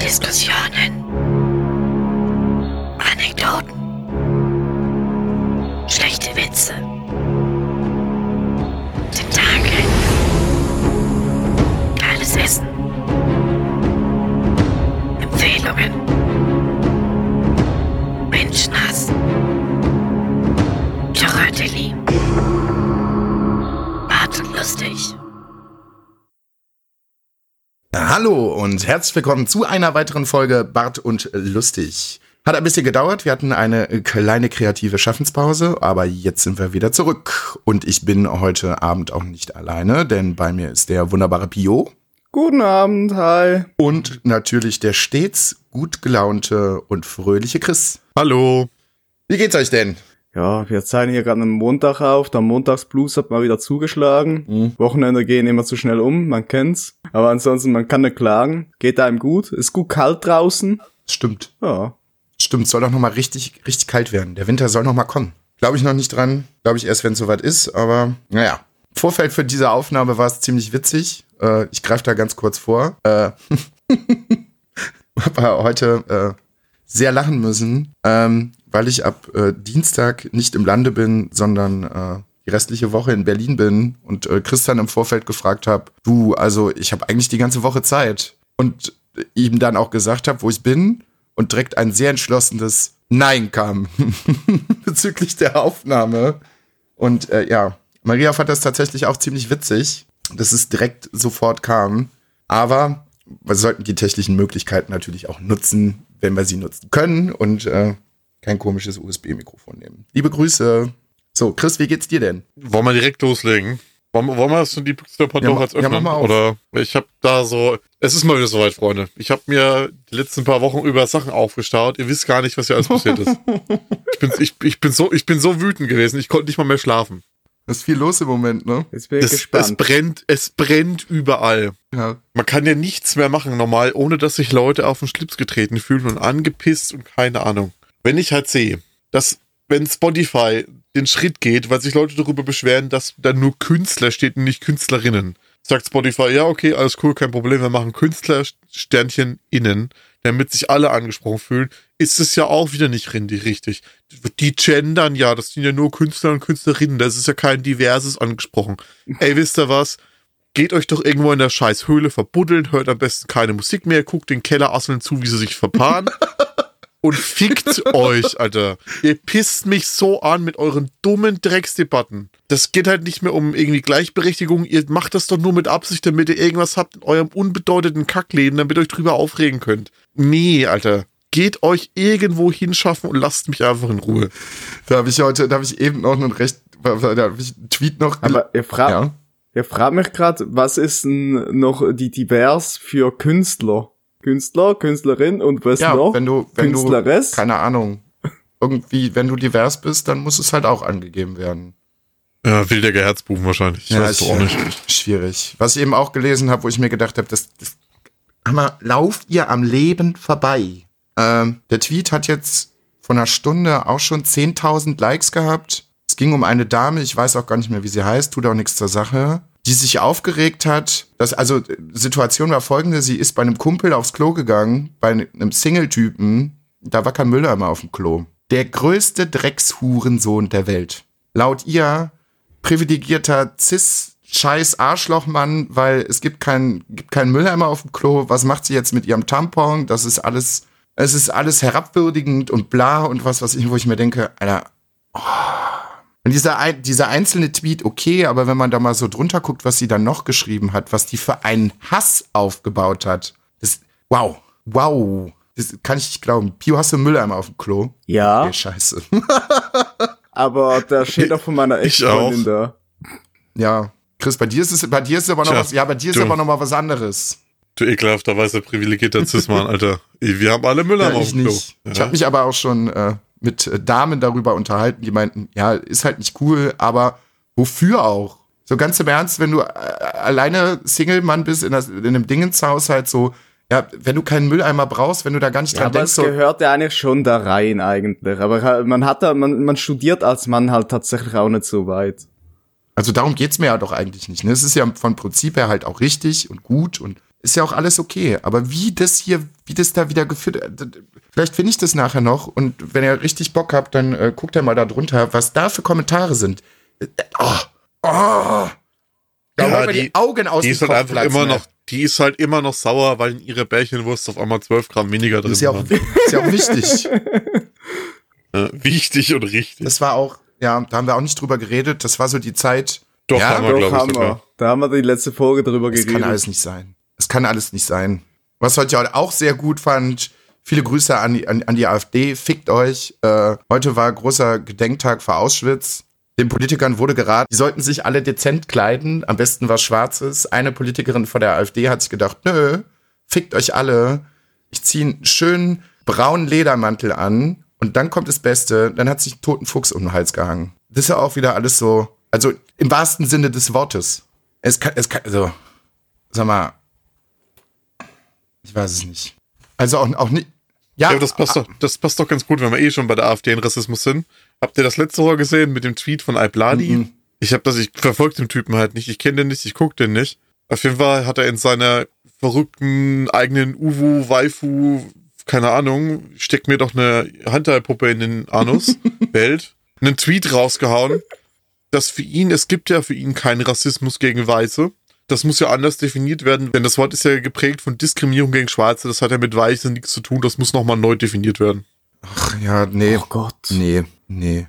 Diskussionen. Anekdoten. Schlechte Witze. Tentakel. Geiles Essen. Empfehlungen. Menschenhass. Choratelli. Und lustig. Hallo und herzlich willkommen zu einer weiteren Folge Bart und Lustig. Hat ein bisschen gedauert, wir hatten eine kleine kreative Schaffenspause, aber jetzt sind wir wieder zurück. Und ich bin heute Abend auch nicht alleine, denn bei mir ist der wunderbare Pio. Guten Abend, hi. Und natürlich der stets gut gelaunte und fröhliche Chris. Hallo. Wie geht's euch denn? Ja, wir zeigen hier gerade einen Montag auf. Der Montagsblues hat mal wieder zugeschlagen. Mhm. Wochenende gehen immer zu schnell um, man kennt's. Aber ansonsten, man kann nicht klagen. Geht einem gut. Ist gut kalt draußen. Stimmt. Ja. Stimmt, soll doch noch mal richtig, richtig kalt werden. Der Winter soll noch mal kommen. Glaube ich noch nicht dran. Glaube ich erst, wenn es soweit ist. Aber naja. Vorfeld für diese Aufnahme war es ziemlich witzig. Äh, ich greife da ganz kurz vor. Äh, habe heute äh, sehr lachen müssen, ähm, weil ich ab äh, Dienstag nicht im Lande bin, sondern äh, die restliche Woche in Berlin bin und äh, Christian im Vorfeld gefragt habe, du, also ich habe eigentlich die ganze Woche Zeit und ihm dann auch gesagt habe, wo ich bin und direkt ein sehr entschlossenes Nein kam bezüglich der Aufnahme. Und äh, ja, Maria fand das tatsächlich auch ziemlich witzig, dass es direkt sofort kam. Aber wir sollten die technischen Möglichkeiten natürlich auch nutzen, wenn wir sie nutzen können und äh, kein komisches USB-Mikrofon nehmen. Liebe Grüße. So, Chris, wie geht's dir denn? Wollen wir direkt loslegen? Wollen, wollen wir das in die Büchse der Pandora Ja, jetzt ma- ja, öffnen? mach mal auf. Oder ich habe da so. Es ist mal wieder soweit, Freunde. Ich habe mir die letzten paar Wochen über Sachen aufgestaut. Ihr wisst gar nicht, was hier alles passiert ist. Ich bin, ich, ich, bin so, ich bin so wütend gewesen. Ich konnte nicht mal mehr schlafen. Das ist viel los im Moment, ne? Jetzt bin ich Es, es gespannt. brennt, es brennt überall. Ja. Man kann ja nichts mehr machen normal, ohne dass sich Leute auf den Schlips getreten fühlen und angepisst und keine Ahnung. Wenn ich halt sehe, dass wenn Spotify den Schritt geht, weil sich Leute darüber beschweren, dass da nur Künstler steht und nicht Künstlerinnen, sagt Spotify, ja, okay, alles cool, kein Problem, wir machen Künstler Sternchen innen, damit sich alle angesprochen fühlen, ist es ja auch wieder nicht richtig. Die gendern ja, das sind ja nur Künstler und Künstlerinnen, das ist ja kein diverses angesprochen. Ey, wisst ihr was? Geht euch doch irgendwo in der scheiß Höhle verbuddeln, hört am besten keine Musik mehr, guckt den Kellerasseln zu, wie sie sich verpaaren. und fickt euch, Alter. Ihr pisst mich so an mit euren dummen Drecksdebatten. Das geht halt nicht mehr um irgendwie Gleichberechtigung. Ihr macht das doch nur mit Absicht, damit ihr irgendwas habt in eurem unbedeutenden Kackleben, damit ihr euch drüber aufregen könnt. Nee, Alter. Geht euch irgendwo hinschaffen und lasst mich einfach in Ruhe. Da habe ich heute, da habe ich eben noch einen recht, da habe ich einen Tweet noch. Aber ihr fragt, ja. ihr fragt mich gerade, was ist denn noch die divers für Künstler? Künstler, Künstlerin und was Ja, noch? wenn du, wenn du, Künstleress? keine Ahnung, irgendwie, wenn du divers bist, dann muss es halt auch angegeben werden. Ja, wilder Herzbuben wahrscheinlich. Ich weiß es auch nicht. Schwierig. Was ich eben auch gelesen habe, wo ich mir gedacht habe, das, das Hammer, lauft ihr am Leben vorbei. Ähm, der Tweet hat jetzt von einer Stunde auch schon 10.000 Likes gehabt. Es ging um eine Dame, ich weiß auch gar nicht mehr, wie sie heißt, tut auch nichts zur Sache, die sich aufgeregt hat. Dass, also, Situation war folgende, sie ist bei einem Kumpel aufs Klo gegangen, bei einem Single-Typen, da war kein Mülleimer auf dem Klo. Der größte Dreckshurensohn der Welt. Laut ihr privilegierter Cis scheiß Arschlochmann, weil es gibt keinen gibt keinen Mülleimer auf dem Klo. Was macht sie jetzt mit ihrem Tampon? Das ist alles es ist alles herabwürdigend und bla und was was ich wo ich mir denke, Alter. Oh. Und dieser, dieser einzelne Tweet, okay, aber wenn man da mal so drunter guckt, was sie dann noch geschrieben hat, was die für einen Hass aufgebaut hat, das, wow, wow, das kann ich nicht glauben. Pio, hast du Mülleimer auf dem Klo? Ja, Okay, scheiße. aber da steht doch von meiner Ich Ex-Freundin auch. da. Ja. Chris, bei dir ist es, bei dir ist es aber noch Tja, was, ja, bei dir ist du. aber noch mal was anderes. Du ekelhafter weißer privilegierter Cis-Mann, Alter. Wir haben alle Müller Ja, auf dem Klo. nicht. Ich Ja. habe mich aber auch schon äh, mit äh, Damen darüber unterhalten, die meinten, ja, ist halt nicht cool, aber wofür auch? So ganz im Ernst, wenn du äh, alleine Single-Mann bist in, das, in einem Dingenshaushalt, so, ja, wenn du keinen Mülleimer brauchst, wenn du da gar nicht Ja, dran aber denkst, es so, gehört ja eigentlich schon da rein eigentlich. Aber man hat da, man, man studiert als Mann halt tatsächlich auch nicht so weit. also darum geht's mir ja doch eigentlich nicht. Ne? Es ist ja von Prinzip her halt auch richtig und gut und ist ja auch alles okay. Aber wie das hier, wie das da wieder geführt, äh, d- vielleicht finde ich das nachher noch und wenn ihr richtig Bock habt, dann äh, guckt ihr mal da drunter, was da für Kommentare sind. Äh, Oh, oh. Da Ja, die, die- Augen aus Die ist halt einfach platzen, immer noch, die ist halt immer noch sauer, weil in ihrer Bärchenwurst auf einmal 12 Gramm weniger drin Das ist ja auch, waren. ist ja auch wichtig. Ja, wichtig und richtig. Das war auch, ja, da haben wir auch nicht drüber geredet. Das war so die Zeit. Doch, ja, haben wir, Doch, glaube ich, haben wir. Da haben wir die letzte Folge drüber Das geredet. kann alles nicht sein. Es kann alles nicht sein. Was heute auch sehr gut fand, viele Grüße an die, an, an die AfD, fickt euch. Äh, heute war großer Gedenktag für Auschwitz. Den Politikern wurde geraten, die sollten sich alle dezent kleiden, am besten was Schwarzes. Eine Politikerin von der AfD hat sich gedacht, nö, fickt euch alle. Ich ziehe einen schönen braunen Ledermantel an und dann kommt das Beste, dann hat sich ein toten Fuchs um den Hals gehangen. Das ist ja auch wieder alles so, also im wahrsten Sinne des Wortes. Es kann, es kann, also, sag mal, ich weiß es nicht. Also auch, auch nicht. Ja, Ja, das passt, doch, das passt doch ganz gut, wenn wir eh schon bei der AfD in Rassismus sind. Habt ihr das letzte Woche gesehen mit dem Tweet von Albladi? Mhm. Ich habe das, ich verfolge den Typen halt nicht, ich kenne den nicht, ich gucke den nicht. Auf jeden Fall hat er in seiner verrückten eigenen Uwu, Waifu, keine Ahnung, steckt mir doch eine Handteilpuppe in den Anus, Welt, einen Tweet rausgehauen, dass für ihn, es gibt ja für ihn keinen Rassismus gegen Weiße. Das muss ja anders definiert werden, denn das Wort ist ja geprägt von Diskriminierung gegen Schwarze. Das hat ja mit Weißen nichts zu tun. Das muss nochmal neu definiert werden. ach, ja, nee. Oh Gott. Nee, nee.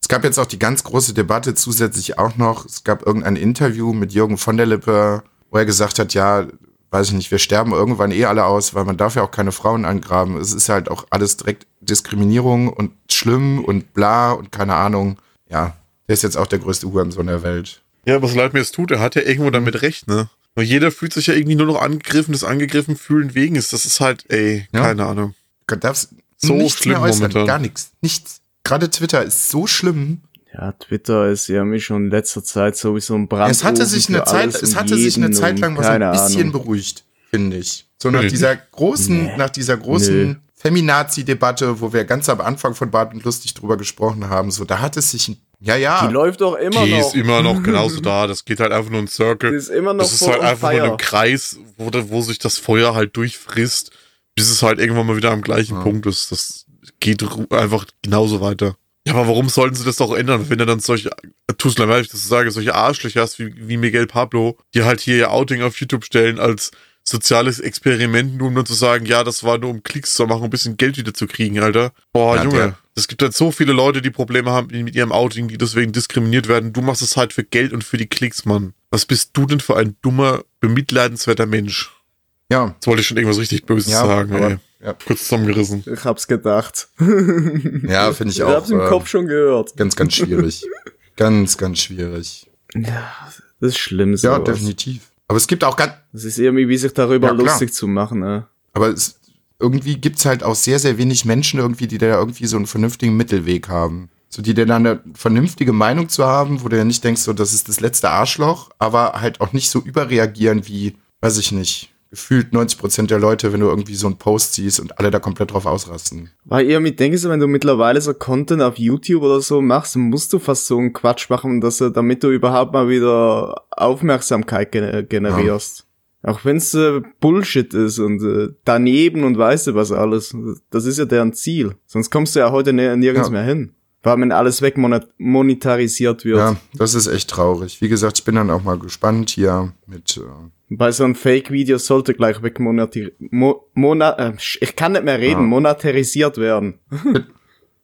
Es gab jetzt auch die ganz große Debatte zusätzlich auch noch. Es gab irgendein Interview mit Jürgen von der Lippe, wo er gesagt hat, ja, weiß ich nicht, wir sterben irgendwann eh alle aus, weil man darf ja auch keine Frauen angraben. Es ist halt auch alles direkt Diskriminierung und schlimm und bla und keine Ahnung. Ja, der ist jetzt auch der größte Hurensohn der Welt. Ja, was leid mir es tut, er hat ja irgendwo damit recht, ne? Weil jeder fühlt sich ja irgendwie nur noch angegriffen, das angegriffen fühlen wegen ist. Das ist halt, ey, Ja. keine Ahnung. Du darfst So nichts schlimm mehr äußern, momentan. gar nichts, nichts. Gerade Twitter ist so schlimm. Ja, Twitter ist ja mich schon in letzter Zeit sowieso ein Brand. Es hatte sich eine Zeit, es hatte sich eine Zeit lang was ein bisschen Ahnung. beruhigt, finde ich. So nach Nee. dieser großen, Nee. nach dieser großen Feminazi-Debatte, wo wir ganz am Anfang von Bart und Lustig drüber gesprochen haben, so da hat es sich, ein- ja, ja, Die läuft doch immer Die noch. ist immer noch genauso da. Das geht halt einfach nur in Die Circle. ist immer noch Das ist halt einfach nur fire. ein Kreis, wo, wo sich das Feuer halt durchfrisst, bis es halt irgendwann mal wieder am gleichen Ja. Punkt ist. Das geht einfach genauso weiter. Ja, aber warum sollten sie das doch ändern, wenn er dann solche, tust mir leid, dass ich das sage, solche Arschlöcher hast wie, wie Miguel Pablo, die halt hier ihr Outing auf YouTube stellen als soziales Experiment, nur um dann zu sagen, ja, das war nur um Klicks zu machen, um ein bisschen Geld wieder zu kriegen, Alter. Boah, Ja, Junge, es gibt halt so viele Leute, die Probleme haben mit ihrem Outing, die deswegen diskriminiert werden. Du machst es halt für Geld und für die Klicks, Mann. Was bist du denn für ein dummer, bemitleidenswerter Mensch? ja, Jetzt wollte ich schon irgendwas richtig Böses ja, sagen, aber, ey. ja, Kurz zusammengerissen. Ich hab's gedacht. ja finde ich Ich auch hab's im äh, Kopf schon gehört. ganz, ganz schwierig. ganz, ganz schwierig. Ja, das ist schlimm. Ja, sowas. definitiv. Aber es gibt auch ganz, Das ist irgendwie, wie sich darüber Ja, lustig zu machen. Ne? aber es, irgendwie gibt's halt auch sehr, sehr wenig Menschen irgendwie, die da irgendwie so einen vernünftigen Mittelweg haben. So, die dann eine vernünftige Meinung zu haben, wo du ja nicht denkst, so, das ist das letzte Arschloch, aber halt auch nicht so überreagieren wie, weiß ich nicht, gefühlt 90 Prozent der Leute, wenn du irgendwie so einen Post siehst und alle da komplett drauf ausrasten. Weil ihr mit denkst, wenn du mittlerweile so Content auf YouTube oder so machst, musst du fast so einen Quatsch machen, dass du, damit du überhaupt mal wieder Aufmerksamkeit gener- generierst. Auch wenn's äh, Bullshit ist und äh, daneben und weißt du was alles. Das ist ja deren Ziel. Sonst kommst du ja heute nir- nirgends Ja. mehr hin. Weil wenn alles wegmonetarisiert wird. Ja, das ist echt traurig. Wie gesagt, ich bin dann auch mal gespannt hier mit, äh, Bei so einem Fake-Video sollte gleich wegmonetarisiert, mo, äh, ich kann nicht mehr reden, Ja. monetarisiert werden.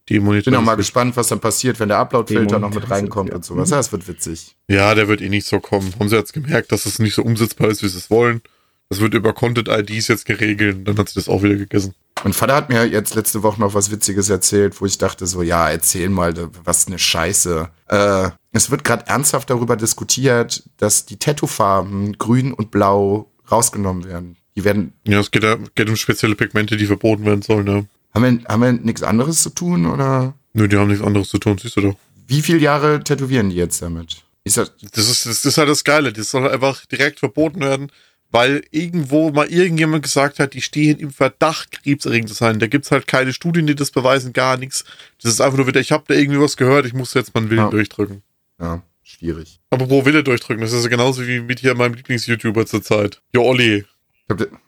Die bin auch mal gespannt, was dann passiert, wenn der Upload-Filter noch mit reinkommt ja. und sowas. Ja, das wird witzig. Ja, der wird eh nicht so kommen. Haben sie jetzt gemerkt, dass es nicht so umsetzbar ist, wie sie es wollen. Das wird über Content-IDs jetzt geregelt und dann hat sie das auch wieder gegessen. Mein Vater hat mir jetzt letzte Woche noch was Witziges erzählt, wo ich dachte so, ja, erzähl mal, was eine Scheiße. Äh, es wird gerade ernsthaft darüber diskutiert, dass die Tattoo-Farben grün und blau rausgenommen werden. Die werden, Ja, es geht, geht um spezielle Pigmente, die verboten werden sollen, ne? haben wir, haben wir nichts anderes zu tun oder Nö, die haben nichts anderes zu tun, siehst du doch. wie viele Jahre tätowieren die jetzt damit? Ist das, Das ist, das ist halt das Geile. Das soll einfach direkt verboten werden, weil irgendwo mal irgendjemand gesagt hat, die stehen im Verdacht, krebserregend zu sein. Da gibt's halt keine Studien, die das beweisen, gar nichts. Das ist einfach nur wieder, ich habe da irgendwie was gehört, ich muss jetzt meinen Willen Ja. durchdrücken. Ja, schwierig. Aber wo will er durchdrücken? Das ist ja genauso wie mit hier meinem Lieblings-YouTuber zurzeit. Jo, Olli.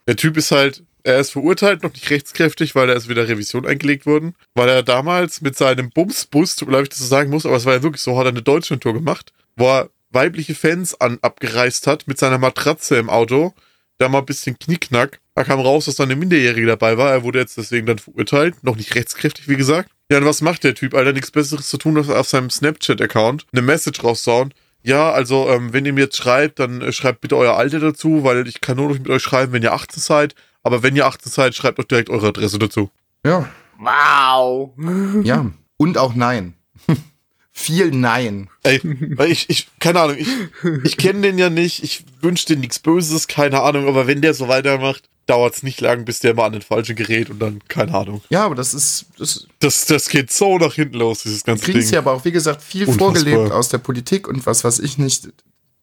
Der Typ ist halt, er ist verurteilt, noch nicht rechtskräftig, weil er ist wieder Revision eingelegt worden, weil er damals mit seinem Bumsbus, tut mir leid, ich das so sagen muss, aber es war ja wirklich so, hat er eine Deutschlandtour gemacht, wo er weibliche Fans an, abgereist hat mit seiner Matratze im Auto, da mal ein bisschen Knickknack. Da kam raus, dass da eine Minderjährige dabei war. Er wurde jetzt deswegen dann verurteilt, noch nicht rechtskräftig, wie gesagt. Ja, und was macht der Typ? Alter, nichts Besseres zu tun, als auf seinem Snapchat-Account eine Message raussauen. Ja, also, ähm, wenn ihr mir jetzt schreibt, dann äh, schreibt bitte euer Alter dazu, weil ich kann nur noch mit euch schreiben, wenn ihr 18 seid. Aber wenn ihr 18 seid, schreibt doch direkt eure Adresse dazu. ja, Wow. ja. Und auch Nein. Viel Nein. Ey, weil ich, ich, keine Ahnung, ich, ich kenne den ja nicht, ich wünsche dir nichts Böses, keine Ahnung, aber wenn der so weitermacht, dauert es nicht lang, bis der mal an den falschen gerät und dann, keine Ahnung. Ja, aber das ist, das Das, das geht so nach hinten los, dieses ganze Ding. sie aber auch, wie gesagt, viel Unfassbar. vorgelebt aus der Politik und was weiß ich nicht.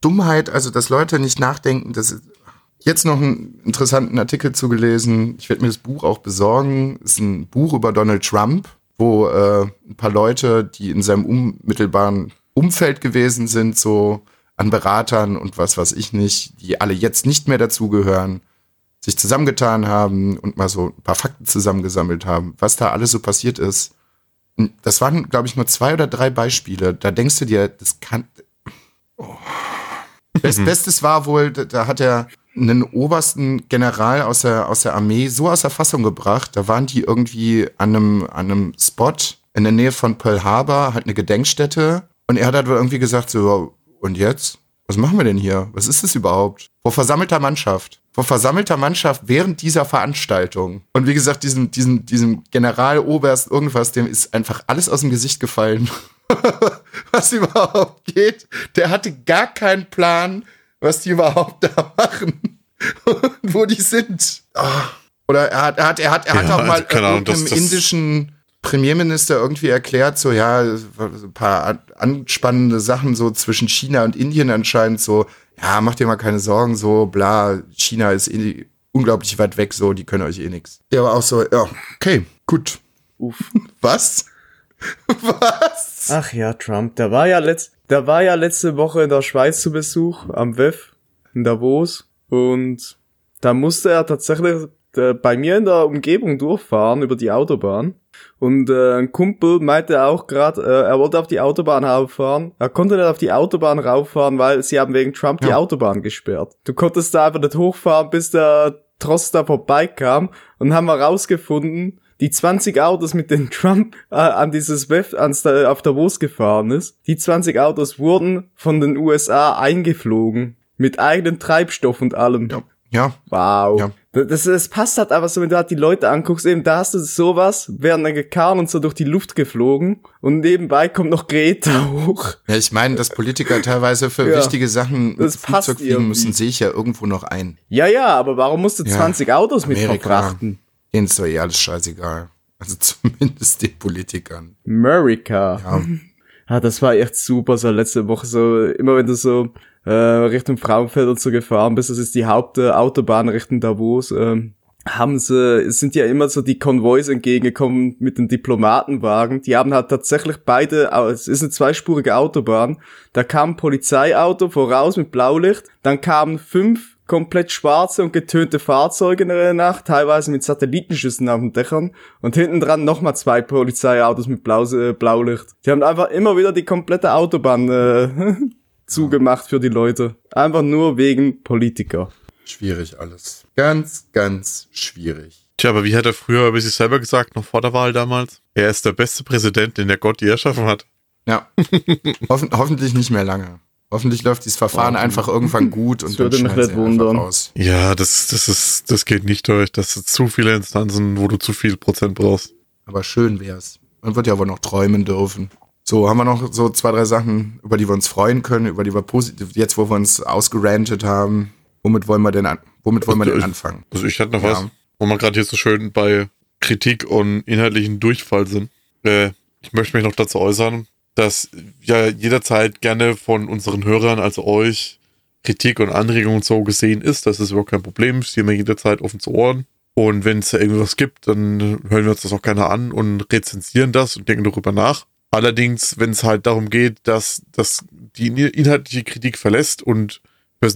Dummheit, also dass Leute nicht nachdenken, das ist jetzt noch einen interessanten Artikel zugelesen. Ich werde mir das Buch auch besorgen. ist ein Buch über Donald Trump, wo äh, ein paar Leute, die in seinem unmittelbaren Umfeld gewesen sind, so an Beratern und was weiß ich nicht, die alle jetzt nicht mehr dazugehören, sich zusammengetan haben und mal so ein paar Fakten zusammengesammelt haben, was da alles so passiert ist. Das waren, glaube ich, nur zwei oder drei Beispiele. Da denkst du dir, das kann. Oh. Best, Bestes war wohl, da, da hat er einen obersten General aus der, aus der Armee so aus der Fassung gebracht. Da waren die irgendwie an einem, an einem Spot in der Nähe von Pearl Harbor, halt eine Gedenkstätte. Und er hat halt irgendwie gesagt, so, und jetzt? Was machen wir denn hier? Was ist das überhaupt? Vor versammelter Mannschaft. Vor versammelter Mannschaft während dieser Veranstaltung. Und wie gesagt, diesem, diesem, diesem General, Oberst, irgendwas, dem ist einfach alles aus dem Gesicht gefallen. was überhaupt geht. Der hatte gar keinen Plan, was die überhaupt da machen. und wo die sind. Oder er hat, er hat, er hat, er hat Ja, auch mal Ahnung, das- das- indischen Premierminister irgendwie erklärt, so ja, ein paar an- anspannende Sachen so zwischen China und Indien anscheinend so, ja, macht dir mal keine Sorgen, so bla, China ist eh unglaublich weit weg, so, die können euch eh nix. Der war auch so, ja, okay, gut. Uff. Was? Was? Ach ja, Trump. Der war ja letzt, der war ja letzte Woche in der Schweiz zu Besuch am WEF in Davos und da musste er tatsächlich äh, bei mir in der Umgebung durchfahren über die Autobahn. Und äh, ein Kumpel meinte auch gerade, äh, er wollte auf die Autobahn rauffahren. Er konnte nicht auf die Autobahn rauffahren, weil sie haben wegen Trump die Ja. Autobahn gesperrt. Du konntest da einfach nicht hochfahren, bis der Trost da vorbeikam und haben wir rausgefunden, die 20 Autos, mit denen Trump äh, an dieses WEF ans, da, auf Davos gefahren ist, die 20 Autos wurden von den USA eingeflogen. Mit eigenem Treibstoff und allem. Ja, ja, Wow. Ja. Das, das, passt halt aber so, wenn du halt die Leute anguckst, eben da hast du sowas, werden dann gekarren und so durch die Luft geflogen und nebenbei kommt noch Greta hoch. Ja, ich meine, dass Politiker teilweise für Ja. wichtige Sachen passt Flugzeug fliegen irgendwie. müssen, sehe ich ja irgendwo noch ein. Ja, ja, aber warum musst du Ja. 20 Autos mit Amerika. verfrachten? Denen ist doch eh alles scheißegal. Also zumindest den Politikern. America. Ja. Ja, das war echt super, so letzte Woche so, immer wenn du so äh, Richtung Frauenfeld und so gefahren bist, das ist die Hauptautobahn Richtung Davos, ähm, haben sie, es sind ja immer so die Konvois entgegengekommen mit den Diplomatenwagen, die haben halt tatsächlich beide, es ist eine zweispurige Autobahn, da kam ein Polizeiauto voraus mit Blaulicht, dann kamen fünf komplett schwarze und getönte Fahrzeuge in der Nacht, teilweise mit Satellitenschüssen auf den Dächern. Und hinten dran nochmal zwei Polizeiautos mit Blau, äh, Blaulicht. Die haben einfach immer wieder die komplette Autobahn äh, zugemacht für die Leute. Einfach nur wegen Politiker. Schwierig alles. Ganz, ganz schwierig. Tja, aber wie hat er früher über sich selber gesagt, noch vor der Wahl damals? Er ist der beste Präsident, den der Gott je erschaffen hat. Ja. Hoffen, hoffentlich nicht mehr lange. Hoffentlich läuft dieses Verfahren einfach irgendwann gut und Das dann würde mich nicht wundern. aus. Ja, das, das ist, das geht nicht durch. Das sind zu viele Instanzen, wo du zu viel Prozent brauchst. Aber schön wär's. Man wird ja wohl noch träumen dürfen. So, haben wir noch so zwei, drei Sachen, über die wir uns freuen können, über die wir positiv, jetzt wo wir uns ausgerantet haben. Womit wollen wir denn an, womit wollen wir denn anfangen? Also ich hätte noch Ja. was, wo wir gerade hier so schön bei Kritik und inhaltlichen Durchfall sind. Äh, ich möchte mich noch dazu äußern, dass ja jederzeit gerne von unseren Hörern, also euch, Kritik und Anregungen so gesehen ist. Das ist überhaupt kein Problem. Stehen wir jederzeit offen zu Ohren. Und wenn es da irgendwas gibt, dann hören wir uns das auch gerne an und rezensieren das und denken darüber nach. Allerdings, wenn es halt darum geht, dass, dass die inhaltliche Kritik verlässt und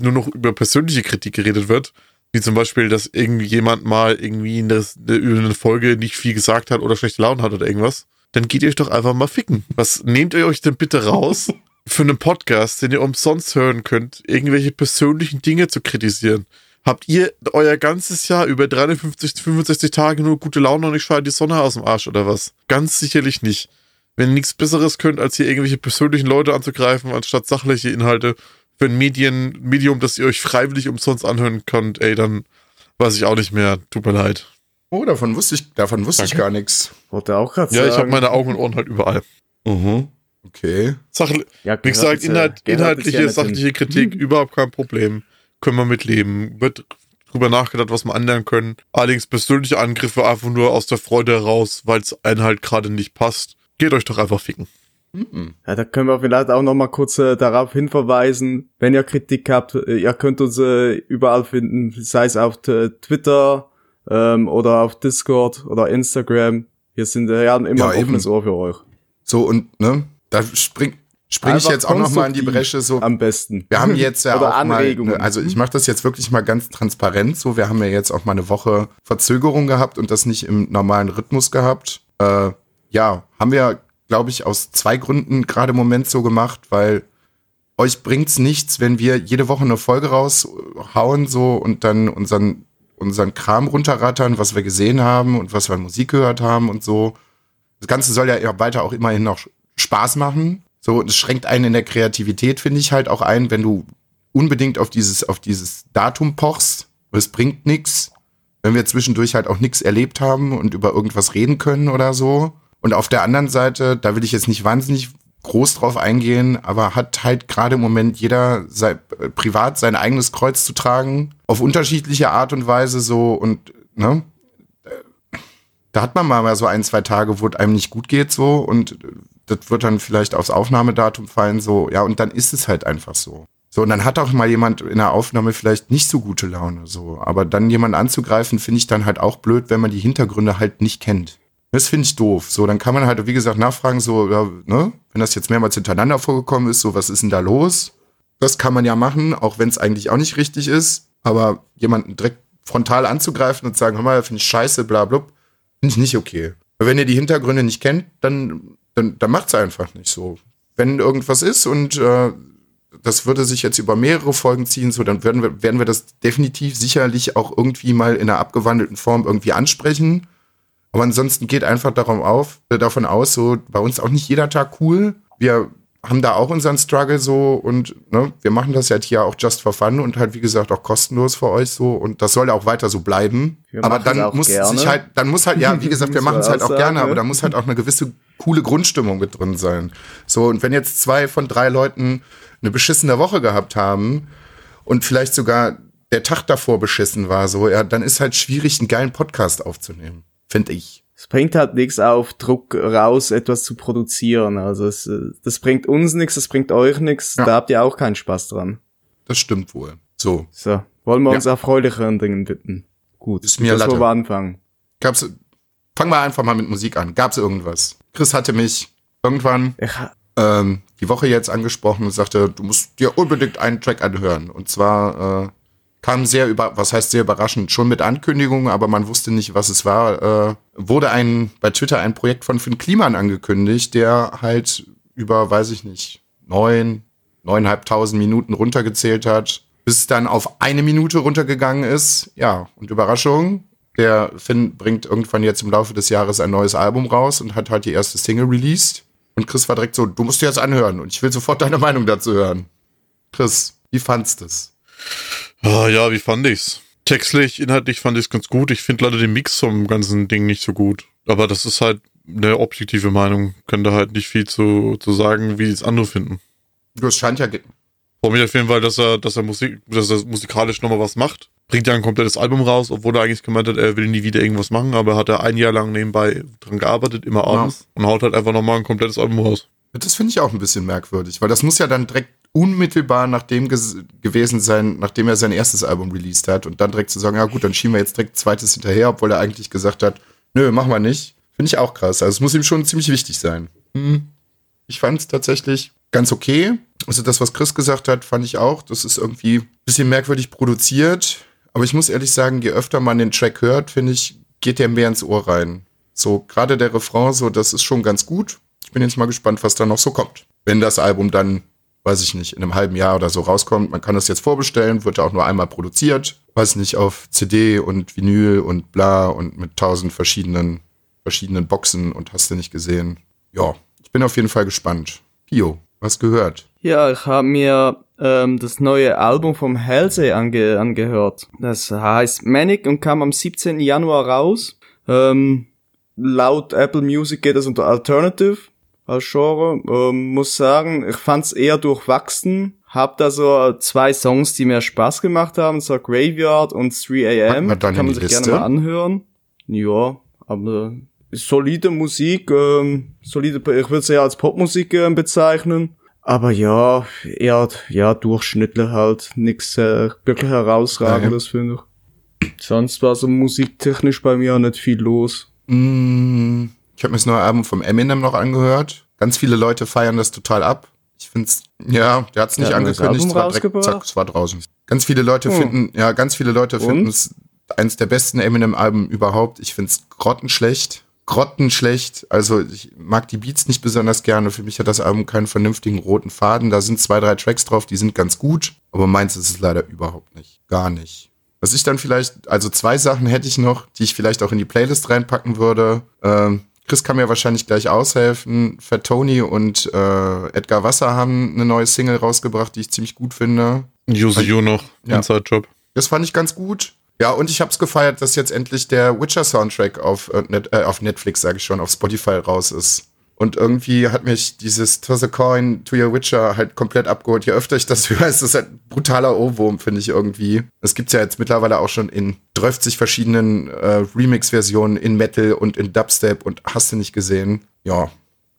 nur noch über persönliche Kritik geredet wird, Wie zum Beispiel, dass irgendjemand mal irgendwie in der, über eine Folge nicht viel gesagt hat oder schlechte Laune hat oder irgendwas. Dann geht ihr euch doch einfach mal ficken. Was nehmt ihr euch denn bitte raus, für einen Podcast, den ihr umsonst hören könnt, irgendwelche persönlichen Dinge zu kritisieren? Habt ihr euer ganzes Jahr über 350, 65 Tage nur gute Laune und ich schaue die Sonne aus dem Arsch oder was? Ganz sicherlich nicht. Wenn ihr nichts Besseres könnt, als hier irgendwelche persönlichen Leute anzugreifen, anstatt sachliche Inhalte für ein Medien, Medium, das ihr euch freiwillig umsonst anhören könnt, ey, dann weiß ich auch nicht mehr. Tut mir leid. Oh, davon wusste ich, davon wusste ich Danke. gar nichts. Wollte auch gerade Ja, sagen. ich habe meine Augen und Ohren halt überall. Mhm. Okay. Sache, ja, wie gesagt, Inhalt, inhaltliche, ja sachliche hin. Kritik, überhaupt kein Problem. Können wir mitleben. Wird drüber nachgedacht, was wir ändern können. Allerdings persönliche Angriffe einfach nur aus der Freude heraus, weil es einen halt gerade nicht passt. Geht euch doch einfach ficken. Mhm. Ja, da können wir vielleicht auch noch mal kurz äh, darauf hinverweisen, wenn ihr Kritik habt, äh, ihr könnt uns äh, überall finden, sei es auf äh, Twitter ähm, oder auf Discord oder Instagram. Wir sind äh, ja immer Ja, ein offenes eben. Ohr für euch. So, und, ne, da spring, spring ich jetzt auch noch mal in die Bresche, so, Am besten. Wir haben jetzt ja auch mal, Anregungen. ne, also ich mache das jetzt wirklich mal ganz transparent so. Wir haben ja jetzt auch mal eine Woche Verzögerung gehabt und das nicht im normalen Rhythmus gehabt. Äh, ja, haben wir, glaube ich, aus zwei Gründen gerade im Moment so gemacht, weil euch bringt's nichts, wenn wir jede Woche eine Folge raushauen so und dann unseren unseren Kram runterrattern, was wir gesehen haben und was wir an Musik gehört haben und so. Das Ganze soll ja weiter auch immerhin noch Spaß machen. So, und es schränkt einen in der Kreativität, finde ich halt auch ein, wenn du unbedingt auf dieses, auf dieses Datum pochst. Es bringt nichts, wenn wir zwischendurch halt auch nichts erlebt haben und über irgendwas reden können oder so. Und auf der anderen Seite, da will ich jetzt nicht wahnsinnig groß drauf eingehen, aber hat halt gerade im Moment jeder sei, äh, privat sein eigenes Kreuz zu tragen, auf unterschiedliche Art und Weise so und, ne? Da hat man mal so ein, zwei Tage, wo es einem nicht gut geht so und das wird dann vielleicht aufs Aufnahmedatum fallen so, ja, und dann ist es halt einfach so. So, und dann hat auch mal jemand in der Aufnahme vielleicht nicht so gute Laune, so. Aber dann jemanden anzugreifen, finde ich dann halt auch blöd, wenn man die Hintergründe halt nicht kennt. Das finde ich doof. So, dann kann man halt, wie gesagt, nachfragen, so, ja, ne, wenn das jetzt mehrmals hintereinander vorgekommen ist, so, was ist denn da los? Das kann man ja machen, auch wenn es eigentlich auch nicht richtig ist. Aber jemanden direkt frontal anzugreifen und sagen, hör mal, finde ich scheiße, bla, bla, finde ich nicht okay. Weil wenn ihr die Hintergründe nicht kennt, dann, dann, dann macht's einfach nicht so. Wenn irgendwas ist und äh, das würde sich jetzt über mehrere Folgen ziehen, so, dann werden wir, werden wir das definitiv sicherlich auch irgendwie mal in einer abgewandelten Form irgendwie ansprechen. Aber ansonsten geht einfach darum auf, äh, davon aus, so bei uns auch nicht jeder Tag cool. Wir haben da auch unseren Struggle so und ne, wir machen das halt hier auch just for fun und halt wie gesagt auch kostenlos für euch so und das soll ja auch weiter so bleiben. Wir aber dann muss gerne. sich halt, dann muss halt, ja, wie gesagt, wir machen es halt auch gerne, aber ne? da muss halt auch eine gewisse coole Grundstimmung mit drin sein. So, und wenn jetzt zwei von drei Leuten eine beschissene Woche gehabt haben und vielleicht sogar der Tag davor beschissen war, so, ja, dann ist halt schwierig, einen geilen Podcast aufzunehmen. Finde ich. Es bringt halt nichts auf Druck raus, etwas zu produzieren. Also es, äh, das bringt uns nichts, das bringt euch nichts. Ja. Da habt ihr auch keinen Spaß dran. Das stimmt wohl. So. So, wollen wir Ja. uns erfreulicheren Dingen widmen. Gut, Ist mir das Latte. wollen wir anfangen. Gab's, fangen wir einfach mal mit Musik an. Gab's irgendwas? Chris hatte mich irgendwann Ich, ähm, die Woche jetzt angesprochen und sagte, du musst dir unbedingt einen Track anhören. Und zwar äh, kam sehr über, was heißt sehr überraschend, schon mit Ankündigungen, aber man wusste nicht, was es war. Äh, wurde ein bei Twitter ein Projekt von Finn Kliman angekündigt, der halt über, weiß ich nicht, neun, neuneinhalbtausend Minuten runtergezählt hat, bis es dann auf eine Minute runtergegangen ist. Ja, und Überraschung, der Finn bringt irgendwann jetzt im Laufe des Jahres ein neues Album raus und hat halt die erste Single released. Und Chris war direkt so, du musst dir das anhören und ich will sofort deine Meinung dazu hören. Chris, wie fandst du's? Ah, ja, wie fand ich's? Textlich, inhaltlich fand ich's ganz gut. Ich finde leider den Mix vom ganzen Ding nicht so gut. Aber das ist halt eine objektive Meinung. Kann da halt nicht viel zu, zu sagen, wie es andere finden. Das scheint ja, Freue mich auf jeden Fall, dass er, dass er Musik, dass er musikalisch nochmal was macht. Bringt ja ein komplettes Album raus, obwohl er eigentlich gemeint hat, er will nie wieder irgendwas machen, aber hat er ein Jahr lang nebenbei dran gearbeitet, immer abends, und haut halt einfach nochmal ein komplettes Album raus. das finde ich auch ein bisschen merkwürdig, weil das muss ja dann direkt unmittelbar nachdem ges- gewesen sein, nachdem er sein erstes Album released hat und dann direkt zu sagen, ja gut, dann schieben wir jetzt direkt zweites hinterher, obwohl er eigentlich gesagt hat, nö, machen wir nicht. Finde ich auch krass. Also es muss ihm schon ziemlich wichtig sein. Hm. Ich fand es tatsächlich ganz okay. Also das, was Chris gesagt hat, fand ich auch. Das ist irgendwie ein bisschen merkwürdig produziert. Aber ich muss ehrlich sagen, je öfter man den Track hört, finde ich, geht der mehr ins Ohr rein. So, gerade der Refrain, so, das ist schon ganz gut. Ich bin jetzt mal gespannt, was da noch so kommt. Wenn das Album dann, weiß ich nicht, in einem halben Jahr oder so rauskommt, man kann das jetzt vorbestellen, wird ja auch nur einmal produziert. Weiß nicht, auf CD und Vinyl und bla und mit tausend verschiedenen, verschiedenen Boxen und hast du nicht gesehen. Ja, ich bin auf jeden Fall gespannt. Pio, was gehört? Ja, ich habe mir ähm, das neue Album vom Halsey ange angehört. Das heißt Manic und kam am 17. Januar raus. Ähm, laut Apple Music geht es unter Alternative als Genre. Ähm, muss sagen, ich fand's eher durchwachsen. Hab da so zwei Songs, die mir Spaß gemacht haben, so Graveyard und 3 Packen AM. wir dann Kann in man sich gerne Liste? mal anhören. Ja, aber solide Musik, ähm, solide, ich würde es eher als Popmusik ähm, bezeichnen. Aber ja, eher, ja, durchschnittlich halt. Nix äh, wirklich herausragendes, finde ich. Sonst war so musiktechnisch bei mir nicht viel los. Mm, Ich habe mir das neue Album vom Eminem noch angehört. Ganz viele Leute feiern das total ab. Ich find's, ja, der nicht hat ein neues angekündigt, es war direkt, zack, es war draußen. Ganz viele Leute Hm. finden, ja, ganz viele Leute finden es eins der besten Eminem-Alben überhaupt. Ich find's grottenschlecht. Grottenschlecht. Also ich mag die Beats nicht besonders gerne. Für mich hat das Album keinen vernünftigen roten Faden. Da sind zwei, drei Tracks drauf, die sind ganz gut. Aber meins ist es leider überhaupt nicht. Gar nicht. Was ich dann vielleicht, also zwei Sachen hätte ich noch, die ich vielleicht auch in die Playlist reinpacken würde. Ähm, Chris kann mir wahrscheinlich gleich aushelfen. Fat Tony und äh, Edgar Wasser haben eine neue Single rausgebracht, die ich ziemlich gut finde. Use You noch, Ja. Inside Job. Das fand ich ganz gut. Ja, und ich hab's gefeiert, dass jetzt endlich der Witcher-Soundtrack auf, äh, äh, auf Netflix, sage ich schon, auf Spotify raus ist. Und irgendwie hat mich dieses Toss a Coin to Your Witcher halt komplett abgeholt. Je öfter ich das höre, ist das halt ein brutaler Ohrwurm, finde ich irgendwie. Das gibt's ja jetzt mittlerweile auch schon in 30 verschiedenen äh, Remix-Versionen in Metal und in Dubstep und hast du nicht gesehen. Ja,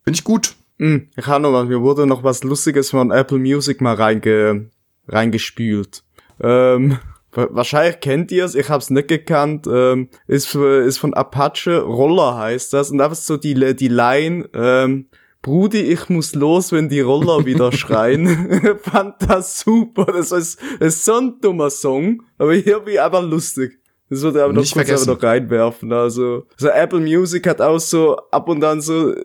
finde ich gut. Hm, noch was, mir wurde noch was Lustiges von Apple Music mal reinge, reingespült. Ähm, wahrscheinlich kennt ihr es, ich hab's nicht gekannt, ähm, ist, ist von Apache, Roller heißt das, und da ist so die, die Line, ähm, Brudi, ich muss los, wenn die Roller wieder schreien. Fand das super, das ist, das ist so ein dummer Song, aber irgendwie einfach lustig. Das würde aber noch kurz noch reinwerfen. Also, so Apple Music hat auch so ab und an so äh,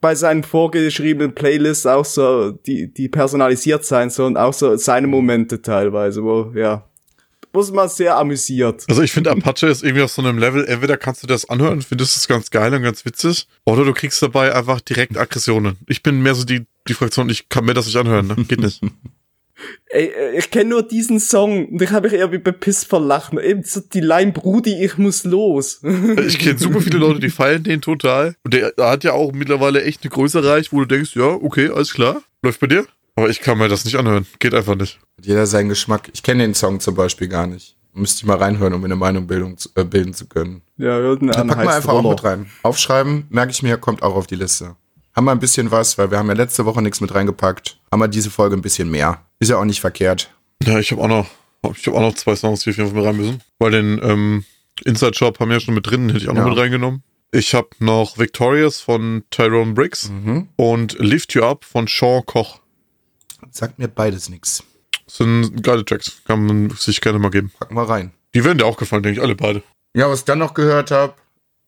bei seinen vorgeschriebenen Playlists auch so, die, die personalisiert sein sollen, auch so seine Momente teilweise, wo, ja, muss man sehr amüsiert. Also ich finde Apache ist irgendwie auf so einem Level, entweder kannst du das anhören und findest es ganz geil und ganz witzig, oder du kriegst dabei einfach direkt Aggressionen. Ich bin mehr so die, die Fraktion, ich kann mir das nicht anhören, ne? Geht nicht. Ey, äh, ich kenne nur diesen Song und ich habe mich irgendwie bepisst vor Lachen. Eben so die Line, Brudi, ich muss los. Ich kenne super viele Leute, die feiern den total. Und der, der hat ja auch mittlerweile echt eine Größe erreicht, wo du denkst, ja, okay, alles klar. Läuft bei dir? Aber ich kann mir das nicht anhören. Geht einfach nicht. Hat jeder seinen Geschmack. Ich kenne den Song zum Beispiel gar nicht. Müsste ich mal reinhören, um mir eine Meinung bildung, zu- äh, bilden zu können. ja, hörten Dann an, packen wir einfach auch Roller. mit rein. Aufschreiben, merke ich mir, kommt auch auf die Liste. Haben wir ein bisschen was, weil wir haben ja letzte Woche nichts mit reingepackt. Haben wir diese Folge ein bisschen mehr. Ist ja auch nicht verkehrt. Ja, ich habe auch noch, ich habe auch noch zwei Songs, die auf jeden Fall mit rein müssen. Weil den ähm, Inside Shop haben wir ja schon mit drin, hätte ich auch noch Ja. mit reingenommen. Ich habe noch Victorious von Tyrone Briggs Mhm. und Lift You Up von Sean Koch. Sagt mir beides nichts. Das sind geile Tracks, kann man sich gerne mal geben. Packen wir rein. Die werden dir auch gefallen, denke ich, alle beide. Ja, was ich dann noch gehört habe,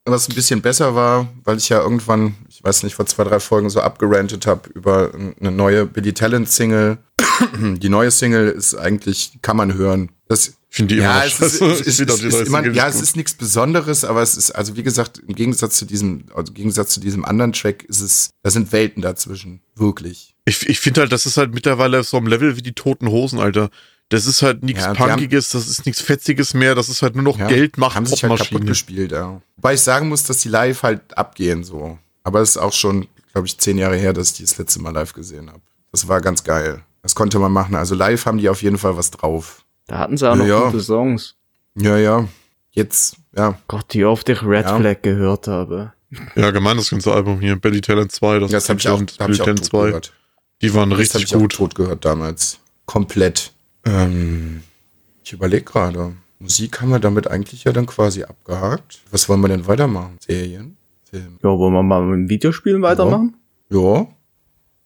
was ein bisschen besser war, weil ich ja irgendwann, ich weiß nicht, vor zwei, drei Folgen so abgerantet habe über eine neue Billy Talent Single. Die neue Single ist eigentlich, kann man hören. Das, finde die ja, immer es ist, es Ich ist, es ist immer, ja, es ist nichts Besonderes, aber es ist, also wie gesagt, im Gegensatz zu diesem, also im Gegensatz zu diesem anderen Track ist es, da sind Welten dazwischen. Wirklich. Ich, ich finde halt, das ist halt mittlerweile so am Level wie die toten Hosen, Alter. Das ist halt nichts Ja, die haben- Punkiges, das ist nichts Fetziges mehr, das ist halt nur noch Ja, Geld macht Haben sich halt kaputt gespielt, ja. Wobei ich sagen muss, dass die live halt abgehen, so. Aber es ist auch schon, glaube ich, zehn Jahre her, dass ich die das letzte Mal live gesehen habe. Das war ganz geil. Das konnte man machen. Also live haben die auf jeden Fall was drauf. Da hatten sie auch noch Ja. gute Songs. Ja, ja. Jetzt, ja. Gott, wie oft ich Red Ja. Flag gehört habe. Ja, gemein das ganze Album hier, Belly Talent 2, das, Das habe ich auch, hab ich auch Talent tot gehört. die waren Das richtig ich auch gut. tot gehört damals. Komplett. Ähm, ich überlege gerade. Musik haben wir damit eigentlich ja dann quasi abgehakt. Was wollen wir denn weitermachen? Serien? Film? Ja, wollen wir mal mit Videospielen weitermachen? Ja,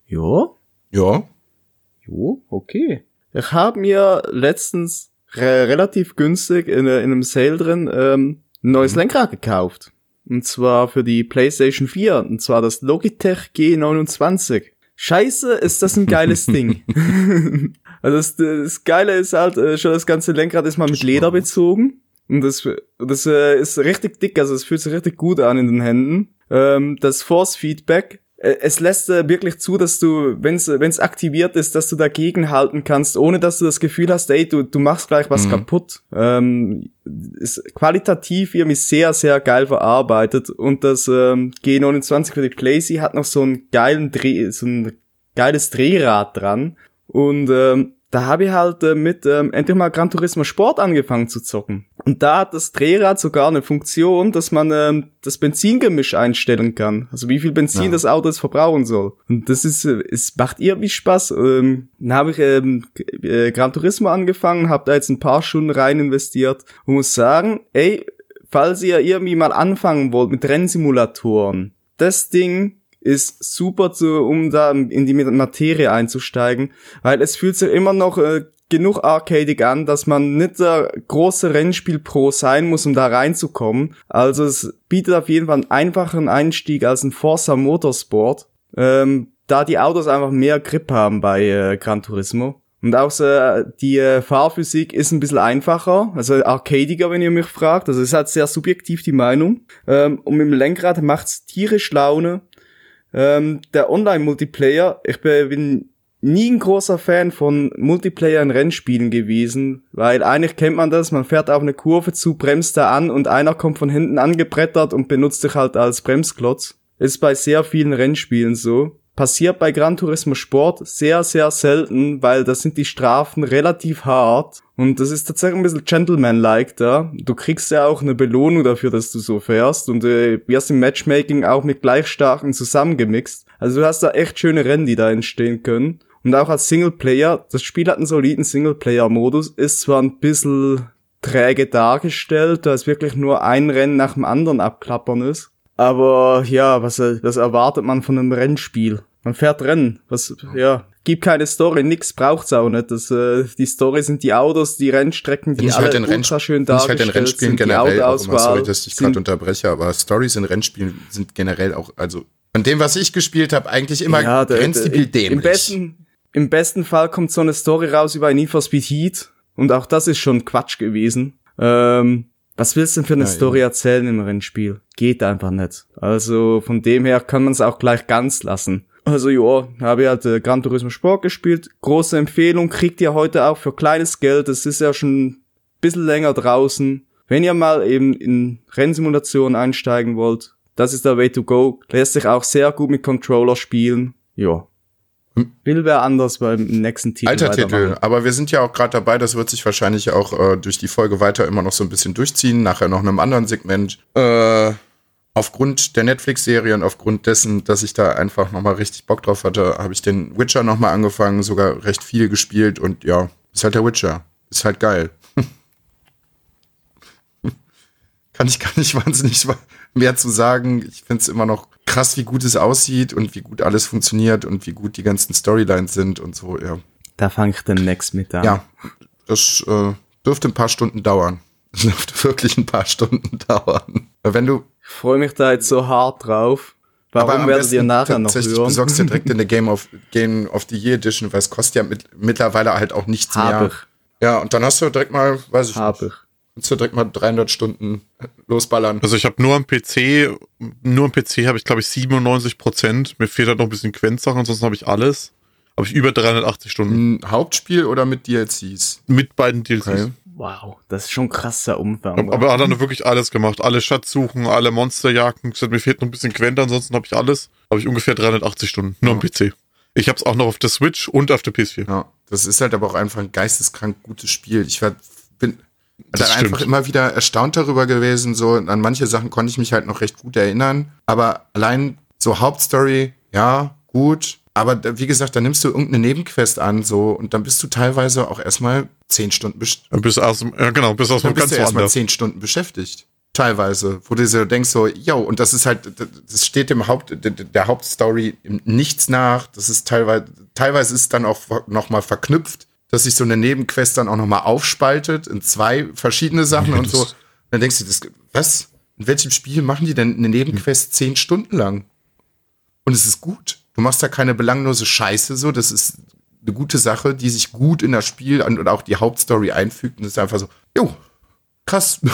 Ja. ja. Jo, okay. Ich habe mir letztens re relativ günstig in, in einem Sale drin ähm, ein neues Lenkrad gekauft. Und zwar für die PlayStation 4. Und zwar das Logitech G29. Scheiße, ist das ein geiles Ding. also das, das Geile ist halt, äh, schon das ganze Lenkrad ist mal mit Leder bezogen. Und das, das äh, ist richtig dick, also es fühlt sich richtig gut an in den Händen. Ähm, das Force Feedback äh, es lässt äh, wirklich zu, dass du, wenn es aktiviert ist, dass du dagegen halten kannst, ohne dass du das Gefühl hast, ey, du, du machst gleich was mhm. kaputt. Ähm, ist qualitativ irgendwie sehr, sehr geil verarbeitet und das ähm, G29 für die Playsee hat noch so einen geilen Dreh, so ein geiles Drehrad dran und ähm, da habe ich halt äh, mit ähm, endlich mal Gran Turismo Sport angefangen zu zocken. Und da hat das Drehrad sogar eine Funktion, dass man ähm, das Benzingemisch einstellen kann. Also wie viel Benzin ja. das Auto jetzt verbrauchen soll. Und das ist, äh, es macht irgendwie Spaß. Ähm, dann habe ich ähm, äh, Gran Turismo angefangen, habe da jetzt ein paar Stunden rein investiert und muss sagen, ey, falls ihr irgendwie mal anfangen wollt mit Rennsimulatoren, das Ding ist super zu, um da in die Materie einzusteigen, weil es fühlt sich immer noch äh, genug arcadig an, dass man nicht der große Rennspiel-Pro sein muss, um da reinzukommen. Also es bietet auf jeden Fall einen einfacheren Einstieg als ein Forza Motorsport, ähm, da die Autos einfach mehr Grip haben bei äh, Gran Turismo. Und auch so, die äh, Fahrphysik ist ein bisschen einfacher, also arcadiger, wenn ihr mich fragt. Also es hat sehr subjektiv die Meinung. Ähm, und mit dem Lenkrad macht's tierisch Laune. Ähm, der Online-Multiplayer, ich bin nie ein großer Fan von Multiplayer in Rennspielen gewesen, weil eigentlich kennt man das, man fährt auf eine Kurve zu, bremst da an und einer kommt von hinten angebrettert und benutzt dich halt als Bremsklotz. Ist bei sehr vielen Rennspielen so passiert bei Gran Turismo Sport sehr, sehr selten, weil da sind die Strafen relativ hart. Und das ist tatsächlich ein bisschen Gentleman-like da. Du kriegst ja auch eine Belohnung dafür, dass du so fährst. Und äh, wirst im Matchmaking auch mit gleich starken zusammengemixt. Also du hast da echt schöne Rennen, die da entstehen können. Und auch als Singleplayer, das Spiel hat einen soliden Singleplayer-Modus, ist zwar ein bisschen träge dargestellt, da es wirklich nur ein Rennen nach dem anderen abklappern ist. Aber ja, was, was erwartet man von einem Rennspiel? Man fährt Rennen. Was, ja, gibt keine Story, nix braucht's auch nicht. Das, äh, die Story sind die Autos, die Rennstrecken, die ich alle halt in ultra schön dargestellt halt in Rennspielen sind, generell auch immer, sorry, dass ich gerade unterbreche, aber Stories in Rennspielen sind generell auch, also von dem, was ich gespielt habe, eigentlich immer ja, grenzdebil dämlich. Im besten, Im besten Fall kommt so eine Story raus über ein Need for Speed Heat und auch das ist schon Quatsch gewesen. Ähm, was willst du denn für eine ja, Story ja. erzählen im Rennspiel? Geht einfach nicht. Also von dem her kann man es auch gleich ganz lassen. Also ja, habe ich halt äh, Gran Turismo Sport gespielt. Große Empfehlung, kriegt ihr heute auch für kleines Geld. Das ist ja schon ein bisschen länger draußen. Wenn ihr mal eben in Rennsimulationen einsteigen wollt, das ist der Way to go. Lässt sich auch sehr gut mit Controller spielen. Ja, Will wer anders beim nächsten Titel Alter Titel, aber wir sind ja auch gerade dabei, das wird sich wahrscheinlich auch äh, durch die Folge weiter immer noch so ein bisschen durchziehen, nachher noch in einem anderen Segment. Äh, aufgrund der Netflix-Serie und aufgrund dessen, dass ich da einfach nochmal richtig Bock drauf hatte, habe ich den Witcher nochmal angefangen, sogar recht viel gespielt und ja, ist halt der Witcher. Ist halt geil. Kann ich gar nicht wahnsinnig mehr zu sagen. Ich finde es immer noch krass, wie gut es aussieht und wie gut alles funktioniert und wie gut die ganzen Storylines sind und so, ja. Da fange ich dann next mit an. Ja, das äh, dürfte ein paar Stunden dauern. Das dürfte wirklich ein paar Stunden dauern. Wenn du. Ich freue mich da jetzt so hart drauf. Warum werdet ihr nachher noch hören? Du besorgst dir direkt in der Game of, Game of the Year Edition, weil es kostet ja mit, mittlerweile halt auch nichts Hab mehr. Ich. Ja, und dann hast du direkt mal, weiß ich Hab nicht. Ich. Kannst du direkt mal 300 Stunden losballern. Also ich habe nur am PC, nur am PC habe ich glaube ich 97 Prozent. Mir fehlt halt noch ein bisschen Quenzsachen, ansonsten habe ich alles. Habe ich über 380 Stunden. Ein Hauptspiel oder mit DLCs? Mit beiden DLCs. Okay. Wow, das ist schon krasser Umfang. Aber er hat dann wirklich alles gemacht. Alle Schatzsuchen, alle Monsterjagden. Mir fehlt noch ein bisschen Quent, ansonsten habe ich alles. Habe ich ungefähr 380 Stunden. Nur ja. am PC. Ich habe es auch noch auf der Switch und auf der PS4. Ja, das ist halt aber auch einfach ein geisteskrank gutes Spiel. Ich war, bin das dann einfach immer wieder erstaunt darüber gewesen. So an manche Sachen konnte ich mich halt noch recht gut erinnern. Aber allein so Hauptstory, ja, gut. Aber wie gesagt, dann nimmst du irgendeine Nebenquest an, so, und dann bist du teilweise auch erstmal zehn Stunden beschäftigt. Bis aus, ja, genau, bis aus dann bist du erstmal zehn Stunden beschäftigt. Teilweise, wo du so denkst, so, yo, und das ist halt, das steht dem Haupt, der Hauptstory nichts nach. Das ist teilweise, teilweise ist dann auch nochmal verknüpft dass sich so eine Nebenquest dann auch nochmal aufspaltet in zwei verschiedene Sachen Ja, und so. Dann denkst du, das, was? In welchem Spiel machen die denn eine Nebenquest zehn Stunden lang? Und es ist gut. Du machst da keine belanglose Scheiße so. Das ist eine gute Sache, die sich gut in das Spiel und auch die Hauptstory einfügt. Und es ist einfach so, jo, krass.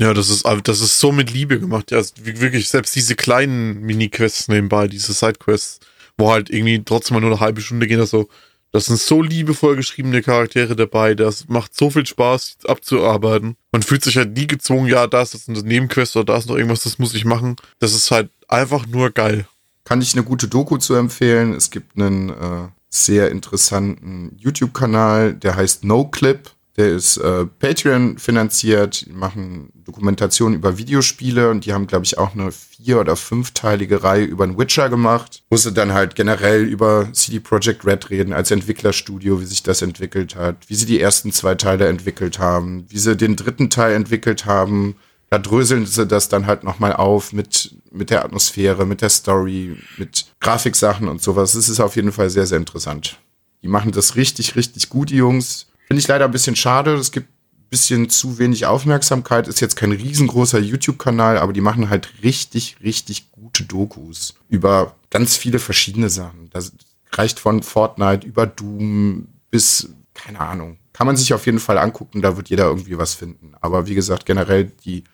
Ja, das ist, das ist so mit Liebe gemacht. Ja, also wirklich, selbst diese kleinen Mini-Quests nebenbei, diese Side-Quests, wo halt irgendwie trotzdem mal nur eine halbe Stunde gehen, das so, das sind so liebevoll geschriebene Charaktere dabei, das macht so viel Spaß abzuarbeiten. Man fühlt sich halt nie gezwungen, ja, da ist jetzt eine Nebenquest oder da ist noch irgendwas, das muss ich machen. Das ist halt einfach nur geil. Kann ich eine gute Doku zu empfehlen. Es gibt einen äh, sehr interessanten YouTube-Kanal, der heißt NoClip. Der ist äh, Patreon finanziert, die machen Dokumentationen über Videospiele und die haben, glaube ich, auch eine vier- oder fünfteilige Reihe über den Witcher gemacht, sie dann halt generell über CD Projekt Red reden als Entwicklerstudio, wie sich das entwickelt hat, wie sie die ersten zwei Teile entwickelt haben, wie sie den dritten Teil entwickelt haben, da dröseln sie das dann halt nochmal auf mit, mit der Atmosphäre, mit der Story, mit Grafiksachen und sowas. Es ist auf jeden Fall sehr, sehr interessant. Die machen das richtig, richtig gut, die Jungs. Finde ich leider ein bisschen schade. Es gibt ein bisschen zu wenig Aufmerksamkeit. Ist jetzt kein riesengroßer YouTube-Kanal, aber die machen halt richtig, richtig gute Dokus über ganz viele verschiedene Sachen. Das reicht von Fortnite über Doom bis, keine Ahnung. Kann man sich auf jeden Fall angucken, da wird jeder irgendwie was finden. Aber wie gesagt, generell die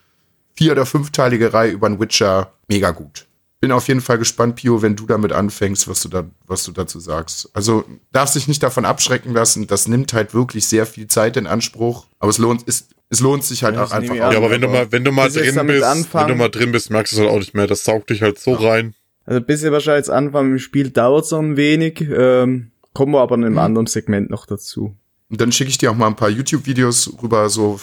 vier- oder fünfteilige Reihe über den Witcher, mega gut. Bin auf jeden Fall gespannt, Pio, wenn du damit anfängst, was du da, was du dazu sagst. Also darfst dich nicht davon abschrecken lassen. Das nimmt halt wirklich sehr viel Zeit in Anspruch. Aber es lohnt, es, es lohnt sich halt Ja, auch einfach. Ja, aber wenn du mal, wenn du mal drin bist, anfangen- wenn du mal drin bist, merkst du es halt auch nicht mehr. Das saugt dich halt so rein. Also bis ihr wahrscheinlich jetzt anfangen mit dem Spiel dauert so ein wenig. Ähm, kommen wir aber in einem anderen Segment noch dazu. Und dann schicke ich dir auch mal ein paar YouTube-Videos rüber, so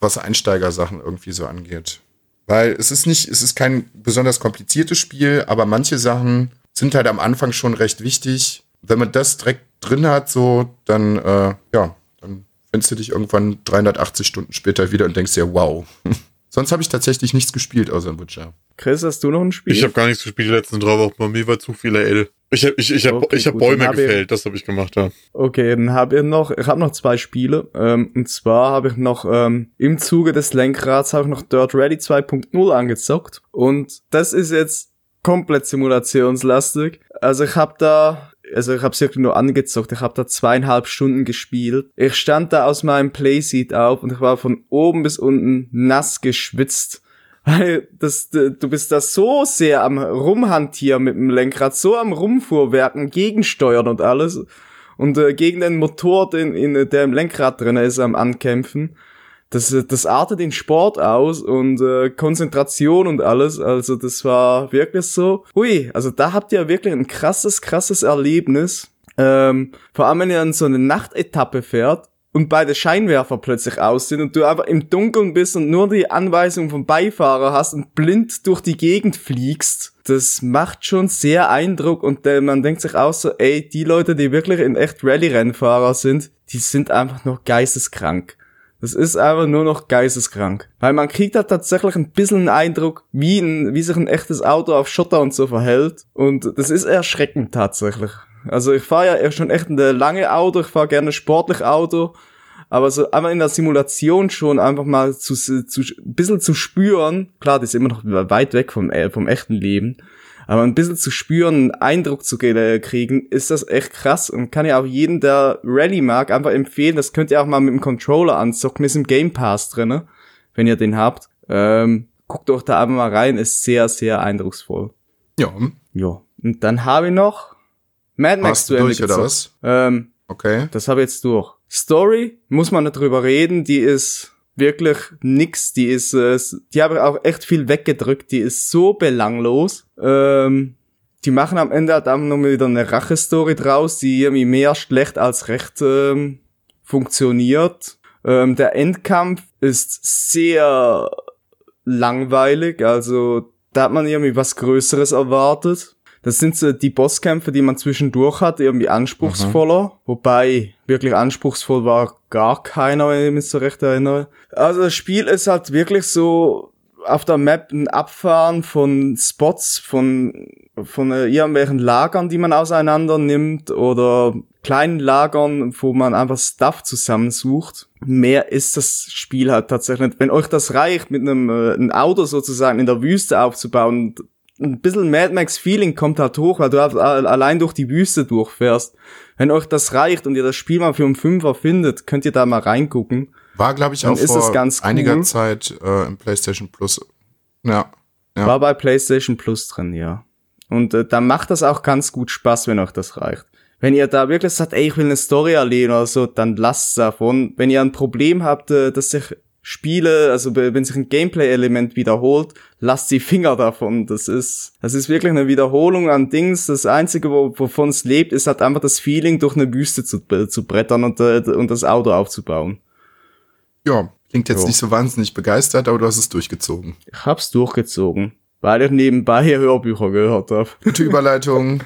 was Einsteigersachen irgendwie so angeht. Weil es ist nicht, es ist kein besonders kompliziertes Spiel, aber manche Sachen sind halt am Anfang schon recht wichtig. Wenn man das direkt drin hat, so, dann, äh, ja, dann findest du dich irgendwann 380 Stunden später wieder und denkst dir, wow. Sonst habe ich tatsächlich nichts gespielt außer Witcher. Chris, hast du noch ein Spiel? Ich habe gar nichts gespielt die letzten drei Wochen. Bei mir war zu viel L. Ich habe ich, ich hab, Okay, ich hab gut, Bäume hab ich- gefällt, das habe ich gemacht, ja. Okay, dann habe ich noch, ich habe noch zwei Spiele. Ähm, und zwar habe ich noch ähm, im Zuge des Lenkrads habe ich noch Dirt Rally 2.0 angezockt. Und das ist jetzt komplett simulationslastig. Also ich habe da, also ich habe wirklich nur angezockt. Ich habe da zweieinhalb Stunden gespielt. Ich stand da aus meinem Playseat auf und ich war von oben bis unten nass geschwitzt. Weil das, du bist da so sehr am Rumhantieren mit dem Lenkrad, so am Rumfuhrwerken, gegensteuern und alles. Und äh, gegen den Motor, den, in, der im Lenkrad drin ist, am Ankämpfen. Das, äh, das artet in Sport aus und äh, Konzentration und alles. Also das war wirklich so. Hui, also da habt ihr wirklich ein krasses, krasses Erlebnis. Ähm, vor allem, wenn ihr an so eine Nachtetappe fährt und beide Scheinwerfer plötzlich aus sind und du einfach im Dunkeln bist und nur die Anweisung vom Beifahrer hast und blind durch die Gegend fliegst, das macht schon sehr Eindruck und äh, man denkt sich auch so, ey, die Leute, die wirklich in echt Rallye-Rennfahrer sind, die sind einfach noch geisteskrank. Das ist einfach nur noch geisteskrank. Weil man kriegt da tatsächlich ein bisschen einen Eindruck, wie, ein, wie sich ein echtes Auto auf Schotter und so verhält. Und das ist erschreckend tatsächlich. Also ich fahre ja schon echt ein lange Auto, ich fahre gerne sportlich Auto. Aber so einfach in der Simulation schon einfach mal zu, zu ein bisschen zu spüren, klar, das ist immer noch weit weg vom, äh, vom echten Leben, aber ein bisschen zu spüren, einen Eindruck zu ge- kriegen, ist das echt krass und kann ja auch jeden, der Rally mag, einfach empfehlen. Das könnt ihr auch mal mit dem Controller anzocken, ist im Game Pass drinne, wenn ihr den habt. Ähm, guckt euch da einfach mal rein, ist sehr, sehr eindrucksvoll. Ja, Ja. Und dann habe ich noch Mad Max Warst du zu Ende durch, oder was? Ähm, okay. das habe ich jetzt durch. Story, muss man nicht drüber reden, die ist wirklich nix, die ist, äh, die habe ich auch echt viel weggedrückt, die ist so belanglos. Ähm, die machen am Ende halt einfach nur wieder eine Rache-Story draus, die irgendwie mehr schlecht als recht ähm, funktioniert. Ähm, der Endkampf ist sehr langweilig, also da hat man irgendwie was Größeres erwartet. Das sind so die Bosskämpfe, die man zwischendurch hat, irgendwie anspruchsvoller. Wobei, wirklich anspruchsvoll war gar keiner, wenn ich mich so recht erinnere. Also das Spiel ist halt wirklich so auf der Map ein Abfahren von Spots, von, von äh, irgendwelchen Lagern, die man auseinander nimmt oder kleinen Lagern, wo man einfach Stuff zusammensucht. Mehr ist das Spiel halt tatsächlich nicht. Wenn euch das reicht, mit einem äh, ein Auto sozusagen in der Wüste aufzubauen, ein bisschen Mad Max Feeling kommt halt hoch, weil du halt allein durch die Wüste durchfährst. Wenn euch das reicht und ihr das Spiel mal für einen Fünfer findet, könnt ihr da mal reingucken. War, glaube ich, Dann auch ist vor es ganz einiger cool. Zeit äh, im PlayStation Plus. Ja. Ja. War bei PlayStation Plus drin, ja. Und äh, dann macht das auch ganz gut Spaß, wenn euch das reicht. Wenn ihr da wirklich sagt, ey, ich will eine Story erleben oder so, dann lasst davon. Wenn ihr ein Problem habt, äh, dass sich Spiele, also wenn sich ein Gameplay-Element wiederholt, lasst die Finger davon. Das ist, das ist wirklich eine Wiederholung an Dings. Das Einzige, wo, wovon es lebt, ist halt einfach das Feeling, durch eine Wüste zu, zu brettern und, äh, und das Auto aufzubauen. ja, klingt jetzt Jo. nicht so wahnsinnig begeistert, aber du hast es durchgezogen. Ich hab's durchgezogen, weil ich nebenbei hier Hörbücher gehört hab. Gute Überleitung.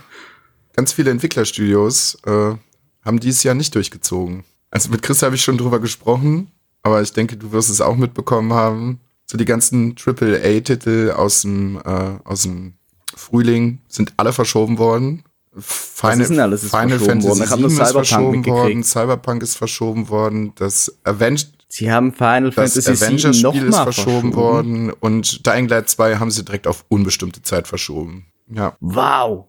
Ganz viele Entwicklerstudios äh, haben dieses Jahr nicht durchgezogen. Also mit Chris habe ich schon drüber gesprochen, aber ich denke, du wirst es auch mitbekommen haben. So die ganzen AAA-Titel aus dem, äh, aus dem Frühling sind alle verschoben worden. Final, ist denn alles ist Final verschoben Fantasy worden? Ich hab nur 7 ist Cyberpunk verschoben worden, Cyberpunk ist verschoben worden, das Avenged Sie haben Final das Fantasy VII Avengers-Spiel noch ist mal verschoben, worden und Dying Light 2 haben sie direkt auf unbestimmte Zeit verschoben. Ja, Wow.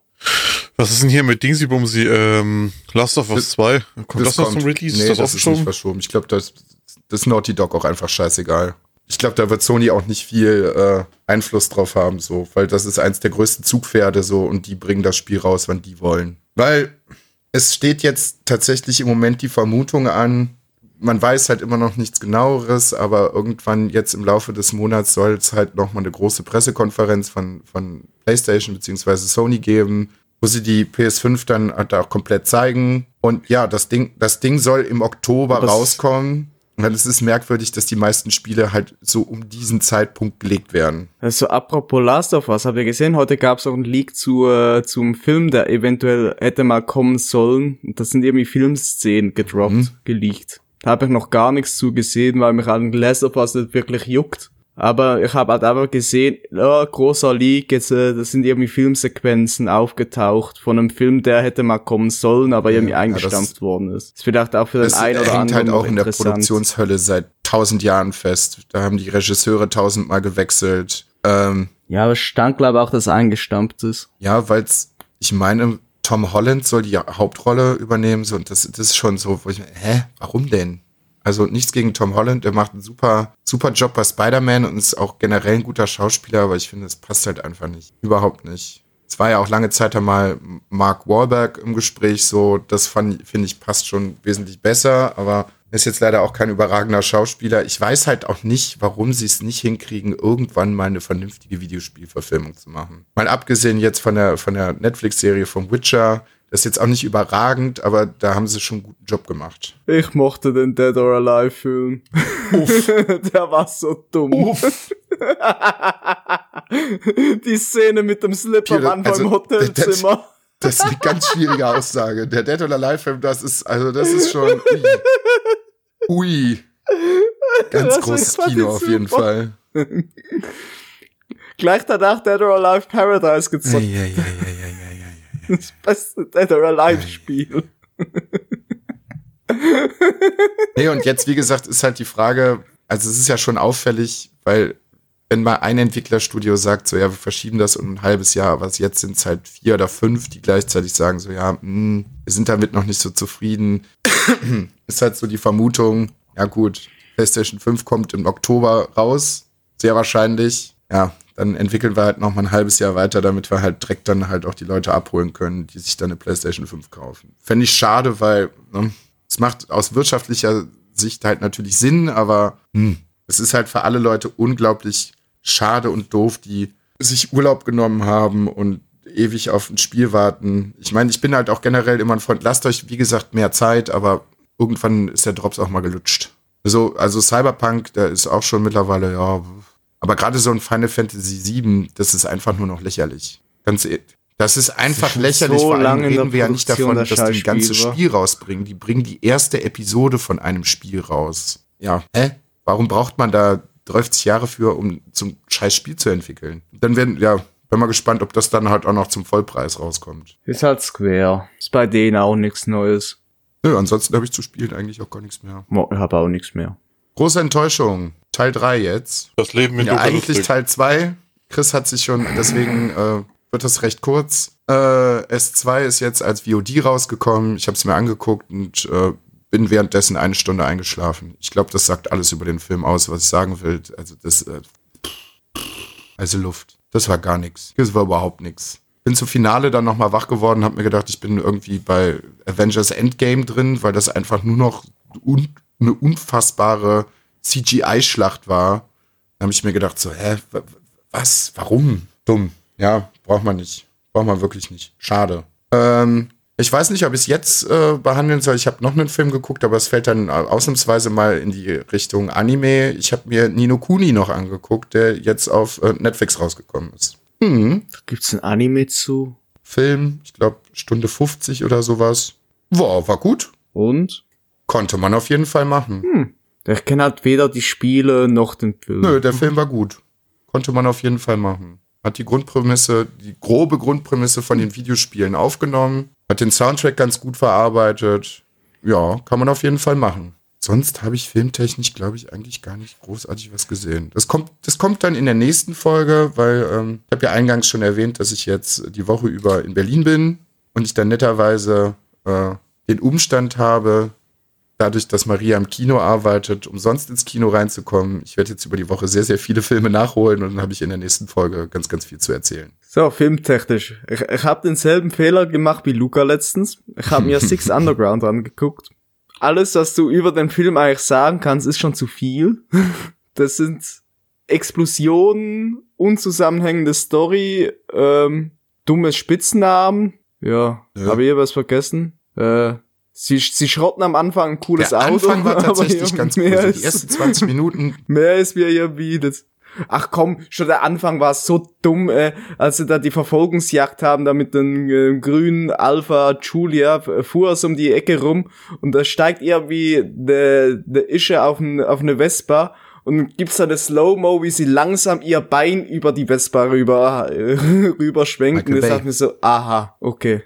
Was ist denn hier mit Dingsy Bumsy? Ähm, Last of Us 2? Kommt das, noch zum Release? Nee, ist das, das ist nicht verschoben. Ich glaube, das, das ist Naughty Dog auch einfach scheißegal. Ich glaube, da wird Sony auch nicht viel äh, Einfluss drauf haben, so, weil das ist eins der größten Zugpferde so und die bringen das Spiel raus, wann die wollen. Weil es steht jetzt tatsächlich im Moment die Vermutung an, man weiß halt immer noch nichts genaueres, aber irgendwann jetzt im Laufe des Monats soll es halt noch mal eine große Pressekonferenz von, von PlayStation beziehungsweise Sony geben, wo sie die PS5 dann halt auch komplett zeigen. Und ja, das Ding, das Ding soll im Oktober es- rauskommen. Und es ist merkwürdig, dass die meisten Spiele halt so um diesen Zeitpunkt gelegt werden. Also apropos Last of Us, habt ihr gesehen, heute gab es auch einen Leak zu, äh, zum Film, der eventuell hätte mal kommen sollen. Und Das sind irgendwie Filmszenen gedroppt, Mhm. geleakt. Da habe ich noch gar nichts zu gesehen, weil mich an Last of Us nicht wirklich juckt. Aber ich habe halt einfach gesehen, ja, großer Leak, jetzt, äh, das sind irgendwie Filmsequenzen aufgetaucht von einem Film, der hätte mal kommen sollen, aber irgendwie ja, eingestampft das- worden ist. Ist vielleicht auch für den Das einen oder hängt anderen halt auch in der. Produktionshölle seit tausend Jahren fest. Da haben die Regisseure tausendmal gewechselt. Ähm, Ja, aber es stand glaube ich auch, dass eingestampft ist. Ja, weil's, ich meine, Tom Holland soll die Hauptrolle übernehmen, so, und das, das ist schon so, wo ich, hä, warum denn? Also nichts gegen Tom Holland, der macht einen super, super Job bei Spider-Man und ist auch generell ein guter Schauspieler, aber ich finde, es passt halt einfach nicht. Überhaupt nicht. Es war ja auch lange Zeit einmal Mark Wahlberg im Gespräch, so, das fand, finde ich, passt schon wesentlich besser, aber er ist jetzt leider auch kein überragender Schauspieler. Ich weiß halt auch nicht, warum sie es nicht hinkriegen, irgendwann mal eine vernünftige Videospielverfilmung zu machen. Mal abgesehen jetzt von der, von der Netflix-Serie vom Witcher, das ist jetzt auch nicht überragend, aber da haben sie schon einen guten Job gemacht. Ich mochte den Dead or Alive Film. Der war so dumm. Die Szene mit dem Slip am Anfang also, im Hotelzimmer. Das ist eine ganz schwierige Aussage. Der Dead or Alive-Film, das ist, also das ist schon, ui. ui. Ganz Das großes fand ich Kino auf jeden. Fall. Gleich danach Dead or Alive Paradise ja, ja, ja, ja. Das beste Dead or Alive Spiel. Nee, und jetzt, wie gesagt, ist halt die Frage, also es ist ja schon auffällig, weil wenn mal ein Entwicklerstudio sagt, so ja, wir verschieben das um ein halbes Jahr, aber jetzt sind es halt vier oder fünf, die gleichzeitig sagen, so ja, mh, wir sind damit noch nicht so zufrieden, ist halt so die Vermutung, ja gut, PlayStation 5 kommt im Oktober raus, sehr wahrscheinlich, ja, dann entwickeln wir halt noch mal ein halbes Jahr weiter, damit wir halt direkt dann halt auch die Leute abholen können, die sich dann eine PlayStation 5 kaufen. Fände ich schade, weil ne, es macht aus wirtschaftlicher Sicht halt natürlich Sinn, aber hm, es ist halt für alle Leute unglaublich schade und doof, die sich Urlaub genommen haben und ewig auf ein Spiel warten. Ich meine, ich bin halt auch generell immer ein Freund, lasst euch, wie gesagt, mehr Zeit, aber irgendwann ist der Drops auch mal gelutscht. So, also Cyberpunk, der ist auch schon mittlerweile, ja, aber gerade so ein Final Fantasy VII, das ist einfach nur noch lächerlich. Ganz ehrlich. Das ist einfach schon lächerlich. so Vor allem reden wir ja nicht davon, das dass die ein ganzes. Spiel rausbringen. Die bringen die erste Episode von einem Spiel raus. Ja. Hä? Warum braucht man da 30 Jahre für, um zum scheiß Spiel zu entwickeln? Dann werden, ja, bin mal gespannt, ob das dann halt auch noch zum Vollpreis rauskommt. Ist halt Square. Ist bei denen auch nichts Neues. Nö, ansonsten habe ich zu spielen eigentlich auch gar nichts mehr. Ich habe auch nichts mehr. Große Enttäuschung. Teil 3 jetzt. Das Leben in Ja, Luca eigentlich lustig. Teil 2. Chris hat sich schon, deswegen äh, wird das recht kurz. Äh, S2 ist jetzt als VOD rausgekommen. Ich habe es mir angeguckt und äh, bin währenddessen eine Stunde eingeschlafen. Ich glaube, das sagt alles über den Film aus, was ich sagen will. Also das, äh, also Luft. Das war gar nichts. Das war überhaupt nichts. Bin zum Finale dann nochmal wach geworden, habe mir gedacht, ich bin irgendwie bei Avengers Endgame drin, weil das einfach nur noch un eine unfassbare CGI-Schlacht war. Da habe ich mir gedacht, so, hä, wa- was, warum? Dumm. Ja, braucht man nicht. Braucht man wirklich nicht. Schade. Ähm, ich weiß nicht, ob ich es jetzt äh, behandeln soll. Ich habe noch einen Film geguckt, aber es fällt dann ausnahmsweise mal in die Richtung Anime. Ich habe mir Nino Kuni noch angeguckt, der jetzt auf äh, Netflix rausgekommen ist. Hm, Gibt's ein Anime zu? Film, ich glaube Stunde 50 oder sowas. War, war gut. Und? Konnte man auf jeden Fall machen. Ich kenne halt weder die Spiele noch den Film. Nö, der Film war gut. Konnte man auf jeden Fall machen. Hat die Grundprämisse, die grobe Grundprämisse von den Videospielen aufgenommen, hat den Soundtrack ganz gut verarbeitet. Ja, kann man auf jeden Fall machen. Sonst habe ich filmtechnisch, glaube ich, eigentlich gar nicht großartig was gesehen. Das kommt, das kommt dann in der nächsten Folge, weil ähm, ich habe ja eingangs schon erwähnt, dass ich jetzt die Woche über in Berlin bin und ich dann netterweise äh, den Umstand habe, dadurch, dass Maria im Kino arbeitet, umsonst ins Kino reinzukommen. Ich werde jetzt über die Woche sehr, sehr viele Filme nachholen und dann habe ich in der nächsten Folge ganz, ganz viel zu erzählen. So, filmtechnisch. Ich, ich habe denselben Fehler gemacht wie Luca letztens. Ich habe mir Six Underground angeguckt. Alles, was du über den Film eigentlich sagen kannst, ist schon zu viel. Das sind Explosionen, unzusammenhängende Story, ähm, dumme Spitznamen. Ja, Ja. habe ich was vergessen? Äh, sie, sie schrotten am Anfang ein cooles Der Auto. Anfang war tatsächlich ja, ganz cool. Die ist- ersten 20 Minuten, Mehr ist mir hier bietet. Ach komm, schon der Anfang war so dumm, äh, als sie da die Verfolgungsjagd haben, da mit den äh, grünen Alpha Julia, fuhr es um die Ecke rum und da steigt irgendwie de, de Ische auf, n, auf eine Vespa und gibt's da eine Slow-Mo, wie sie langsam ihr Bein über die Vespa rüber, äh, rüberschwenkt Michael und ich dachte mir so, aha, okay.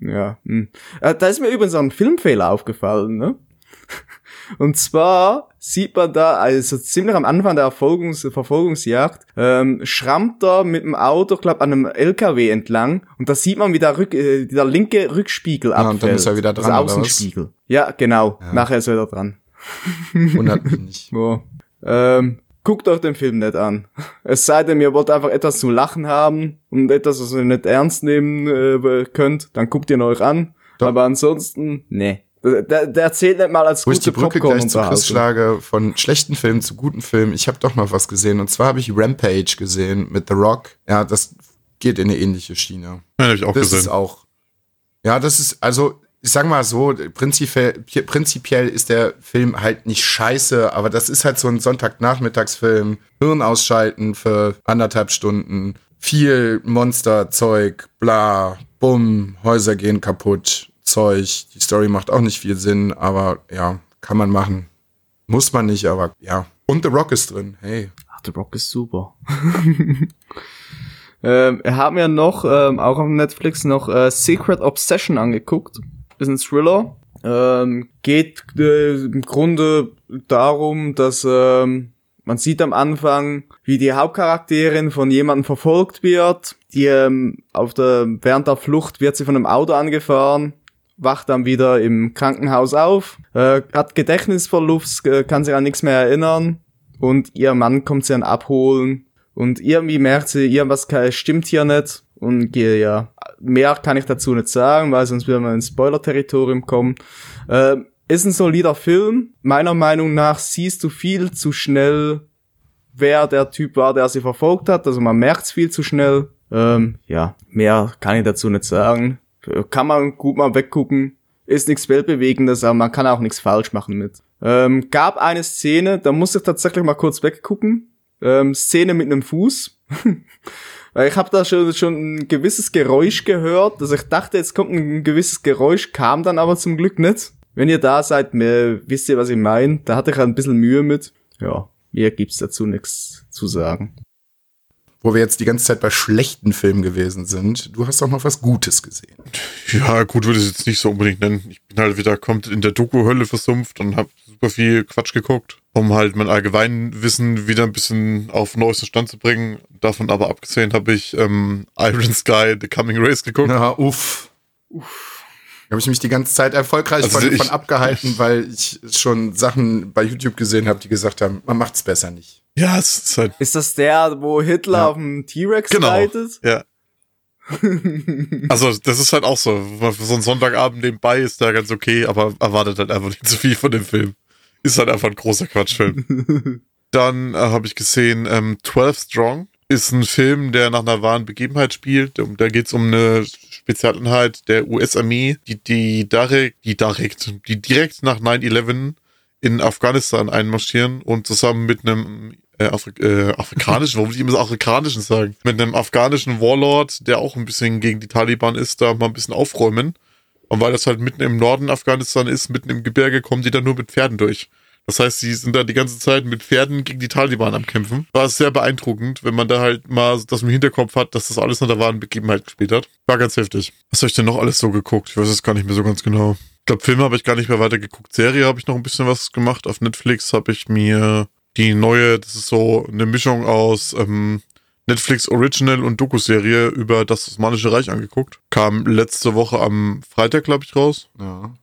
Ja, hm. äh, da ist mir übrigens auch ein Filmfehler aufgefallen, ne? Und zwar sieht man da, also ziemlich am Anfang der Verfolgungs Verfolgungsjagd, ähm, schrammt er mit dem Auto, glaub, an einem LKW entlang und da sieht man, wie der, Rück, äh, der linke Rückspiegel Ja, und abfällt. dann ist er wieder dran, Also oder was? Außenspiegel. Ja, genau. Ja. Nachher ist er wieder dran. wundert mich nicht. Ja. Ähm, guckt euch den Film nicht an. Es sei denn, ihr wollt einfach etwas zum Lachen haben und etwas, was ihr nicht ernst nehmen äh, könnt, dann guckt ihn euch an. Doch. Aber ansonsten, nee. Der, der, erzählt nicht mal als Wo ich die gute Brücke gleich zu Chris schlage, von schlechten Filmen zu guten Filmen, ich habe doch noch was gesehen. Und zwar habe ich Rampage gesehen mit The Rock. Ja, das geht in eine ähnliche Schiene. Ja, hab ich auch das ist gesehen. auch. Ja, das ist, also, ich sag mal so, prinzipiell, prinzipiell ist der Film halt nicht scheiße, aber das ist halt so ein Sonntagnachmittagsfilm. Hirn ausschalten für anderthalb Stunden. Viel Monsterzeug, bla, bumm, Häuser gehen kaputt, Zeug. Die Story macht auch nicht viel Sinn, aber ja, kann man machen. Muss man nicht, aber ja. Und The Rock ist drin, hey. Ach, The Rock ist super. ähm, wir haben ja noch, ähm, auch auf Netflix, noch äh, Secret Obsession angeguckt. Ist ein Thriller. Ähm, geht äh, im Grunde darum, dass ähm, man sieht am Anfang, wie die Hauptcharakterin von jemandem verfolgt wird. Die ähm, auf der während der Flucht wird sie von einem Auto angefahren, wacht dann wieder im Krankenhaus auf, äh, hat Gedächtnisverlust, äh, kann sich an nichts mehr erinnern und ihr Mann kommt sie dann abholen und irgendwie merkt sie, irgendwas stimmt hier nicht und gehe ja, mehr kann ich dazu nicht sagen, weil sonst wieder mal ins Spoiler-Territorium kommen. Äh, ist ein solider Film. Meiner Meinung nach siehst du viel zu schnell, wer der Typ war, der sie verfolgt hat. Also man merkt's viel zu schnell. Ähm, ja, mehr kann ich dazu nicht sagen. Kann man gut mal weggucken. Ist nichts Weltbewegendes, aber man kann auch nichts falsch machen mit. Ähm, gab eine Szene, da muss ich tatsächlich mal kurz weggucken. Ähm, Szene mit einem Fuß. Weil ich habe da schon, schon ein gewisses Geräusch gehört. Also ich dachte, jetzt kommt ein gewisses Geräusch, kam dann aber zum Glück nicht. Wenn ihr da seid, mir, wisst ihr, was ich meine. Da hatte ich ein bisschen Mühe mit. Ja, mir gibt's dazu nichts zu sagen. wo wir jetzt die ganze Zeit bei schlechten Filmen gewesen sind, du hast auch noch was Gutes gesehen. Ja, gut würde ich es jetzt nicht so unbedingt nennen. Ich bin halt wieder kommt in der Doku-Hölle versumpft und habe super viel Quatsch geguckt, um halt mein Allgemeinwissen wieder ein bisschen auf neuesten Stand zu bringen. Davon aber abgesehen habe ich ähm, Iron Sky, The Coming Race geguckt. Na, uff. Uff. Habe ich mich die ganze Zeit erfolgreich Also von, ich- von abgehalten, weil ich schon Sachen bei YouTube gesehen habe, die gesagt haben, man macht's besser nicht. Ja, es ist halt Ist das der, wo Hitler Ja. auf dem T-Rex Genau. reitet? Ja. also, das ist halt auch so. Für so einen Sonntagabend nebenbei ist der ganz okay, aber erwartet halt einfach nicht zu viel von dem Film. Ist halt einfach ein großer Quatschfilm. Dann äh, habe ich gesehen, ähm, 12 Strong ist ein Film, der nach einer wahren Begebenheit spielt. Um, da geht es um eine Spezialeinheit der US-Armee, die, die direkt, die direkt, die direkt nach 9-11 in Afghanistan einmarschieren und zusammen mit einem äh, Afri äh, afrikanischen, warum will ich immer so afrikanischen sagen, mit einem afghanischen Warlord, der auch ein bisschen gegen die Taliban ist, da mal ein bisschen aufräumen. Und weil das halt mitten im Norden Afghanistan ist, mitten im Gebirge, kommen die dann nur mit Pferden durch. Das heißt, sie sind da die ganze Zeit mit Pferden gegen die Taliban am Kämpfen. War sehr beeindruckend, wenn man da halt mal das im Hinterkopf hat, dass das alles nach der wahren Begebenheit gespielt hat. War ganz heftig. Was habe ich denn noch alles so geguckt? Ich weiß es gar nicht mehr so ganz genau. Ich glaube, Filme habe ich gar nicht mehr weiter geguckt. Serie habe ich noch ein bisschen was gemacht. Auf Netflix habe ich mir die neue, das ist so eine Mischung aus ähm, Netflix Original und Doku-Serie über das Osmanische Reich angeguckt. Kam letzte Woche am Freitag, glaube ich, raus Ja.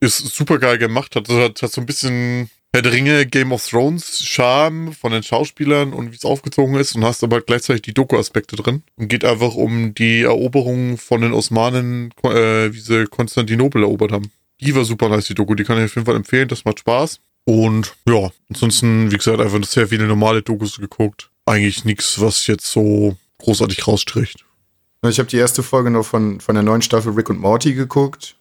ist super geil gemacht. Hat, hat, hat so ein bisschen Herr der Ringe, Game of Thrones Charme von den Schauspielern und wie es aufgezogen ist und hast aber gleichzeitig die Doku-Aspekte drin. Und geht einfach um die Eroberung von den Osmanen, äh, wie sie Konstantinopel erobert haben. Die war super nice, die Doku. Die kann ich auf jeden Fall empfehlen. Das macht Spaß. Und ja, ansonsten, wie gesagt, einfach sehr viele normale Dokus geguckt. Eigentlich nichts, was jetzt so großartig rausstricht. Ich habe die erste Folge noch von, von der neuen Staffel Rick und Morty geguckt.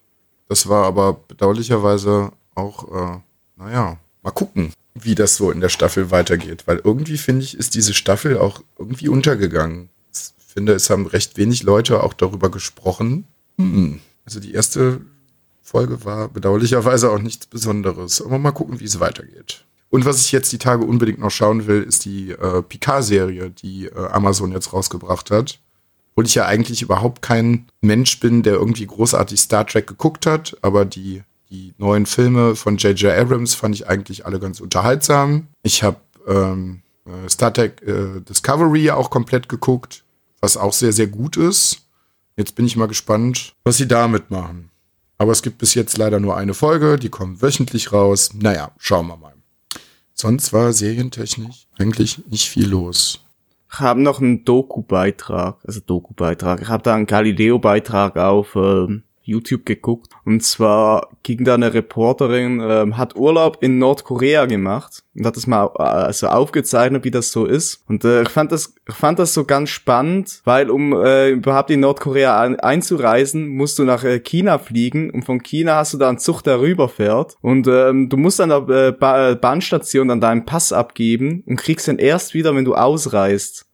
Das war aber bedauerlicherweise auch, äh, naja, mal gucken, wie das so in der Staffel weitergeht. Weil irgendwie, finde ich, ist diese Staffel auch irgendwie untergegangen. Ich finde, es haben recht wenig Leute auch darüber gesprochen. Hm. Also die erste Folge war bedauerlicherweise auch nichts Besonderes. Aber mal gucken, wie es weitergeht. Und was ich jetzt die Tage unbedingt noch schauen will, ist die äh, Picard-Serie, die äh, Amazon jetzt rausgebracht hat. Obwohl ich ja eigentlich überhaupt kein Mensch bin, der irgendwie großartig Star Trek geguckt hat, aber die, die neuen Filme von J.J. Abrams fand ich eigentlich alle ganz unterhaltsam. Ich habe ähm, äh, Star Trek äh, Discovery auch komplett geguckt, was auch sehr, sehr gut ist. Jetzt bin ich mal gespannt, was sie damit machen. Aber es gibt bis jetzt leider nur eine Folge, die kommt wöchentlich raus. Naja, schauen wir mal. Sonst war serientechnisch eigentlich nicht viel los. Ich habe noch einen Doku-Beitrag, also Doku-Beitrag. Ich habe da einen Galileo-Beitrag auf ähm, YouTube geguckt. Und zwar ging da eine Reporterin, ähm, hat Urlaub in Nordkorea gemacht und hat das mal äh, also aufgezeichnet, wie das so ist. Und äh, ich fand das, ich fand das so ganz spannend, weil um äh, überhaupt in Nordkorea ein, einzureisen, musst du nach äh, China fliegen und von China hast du da einen Zug, der rüberfährt. Und ähm, du musst an der äh, ba äh, Bahnstation dann deinen Pass abgeben und kriegst den erst wieder, wenn du ausreist.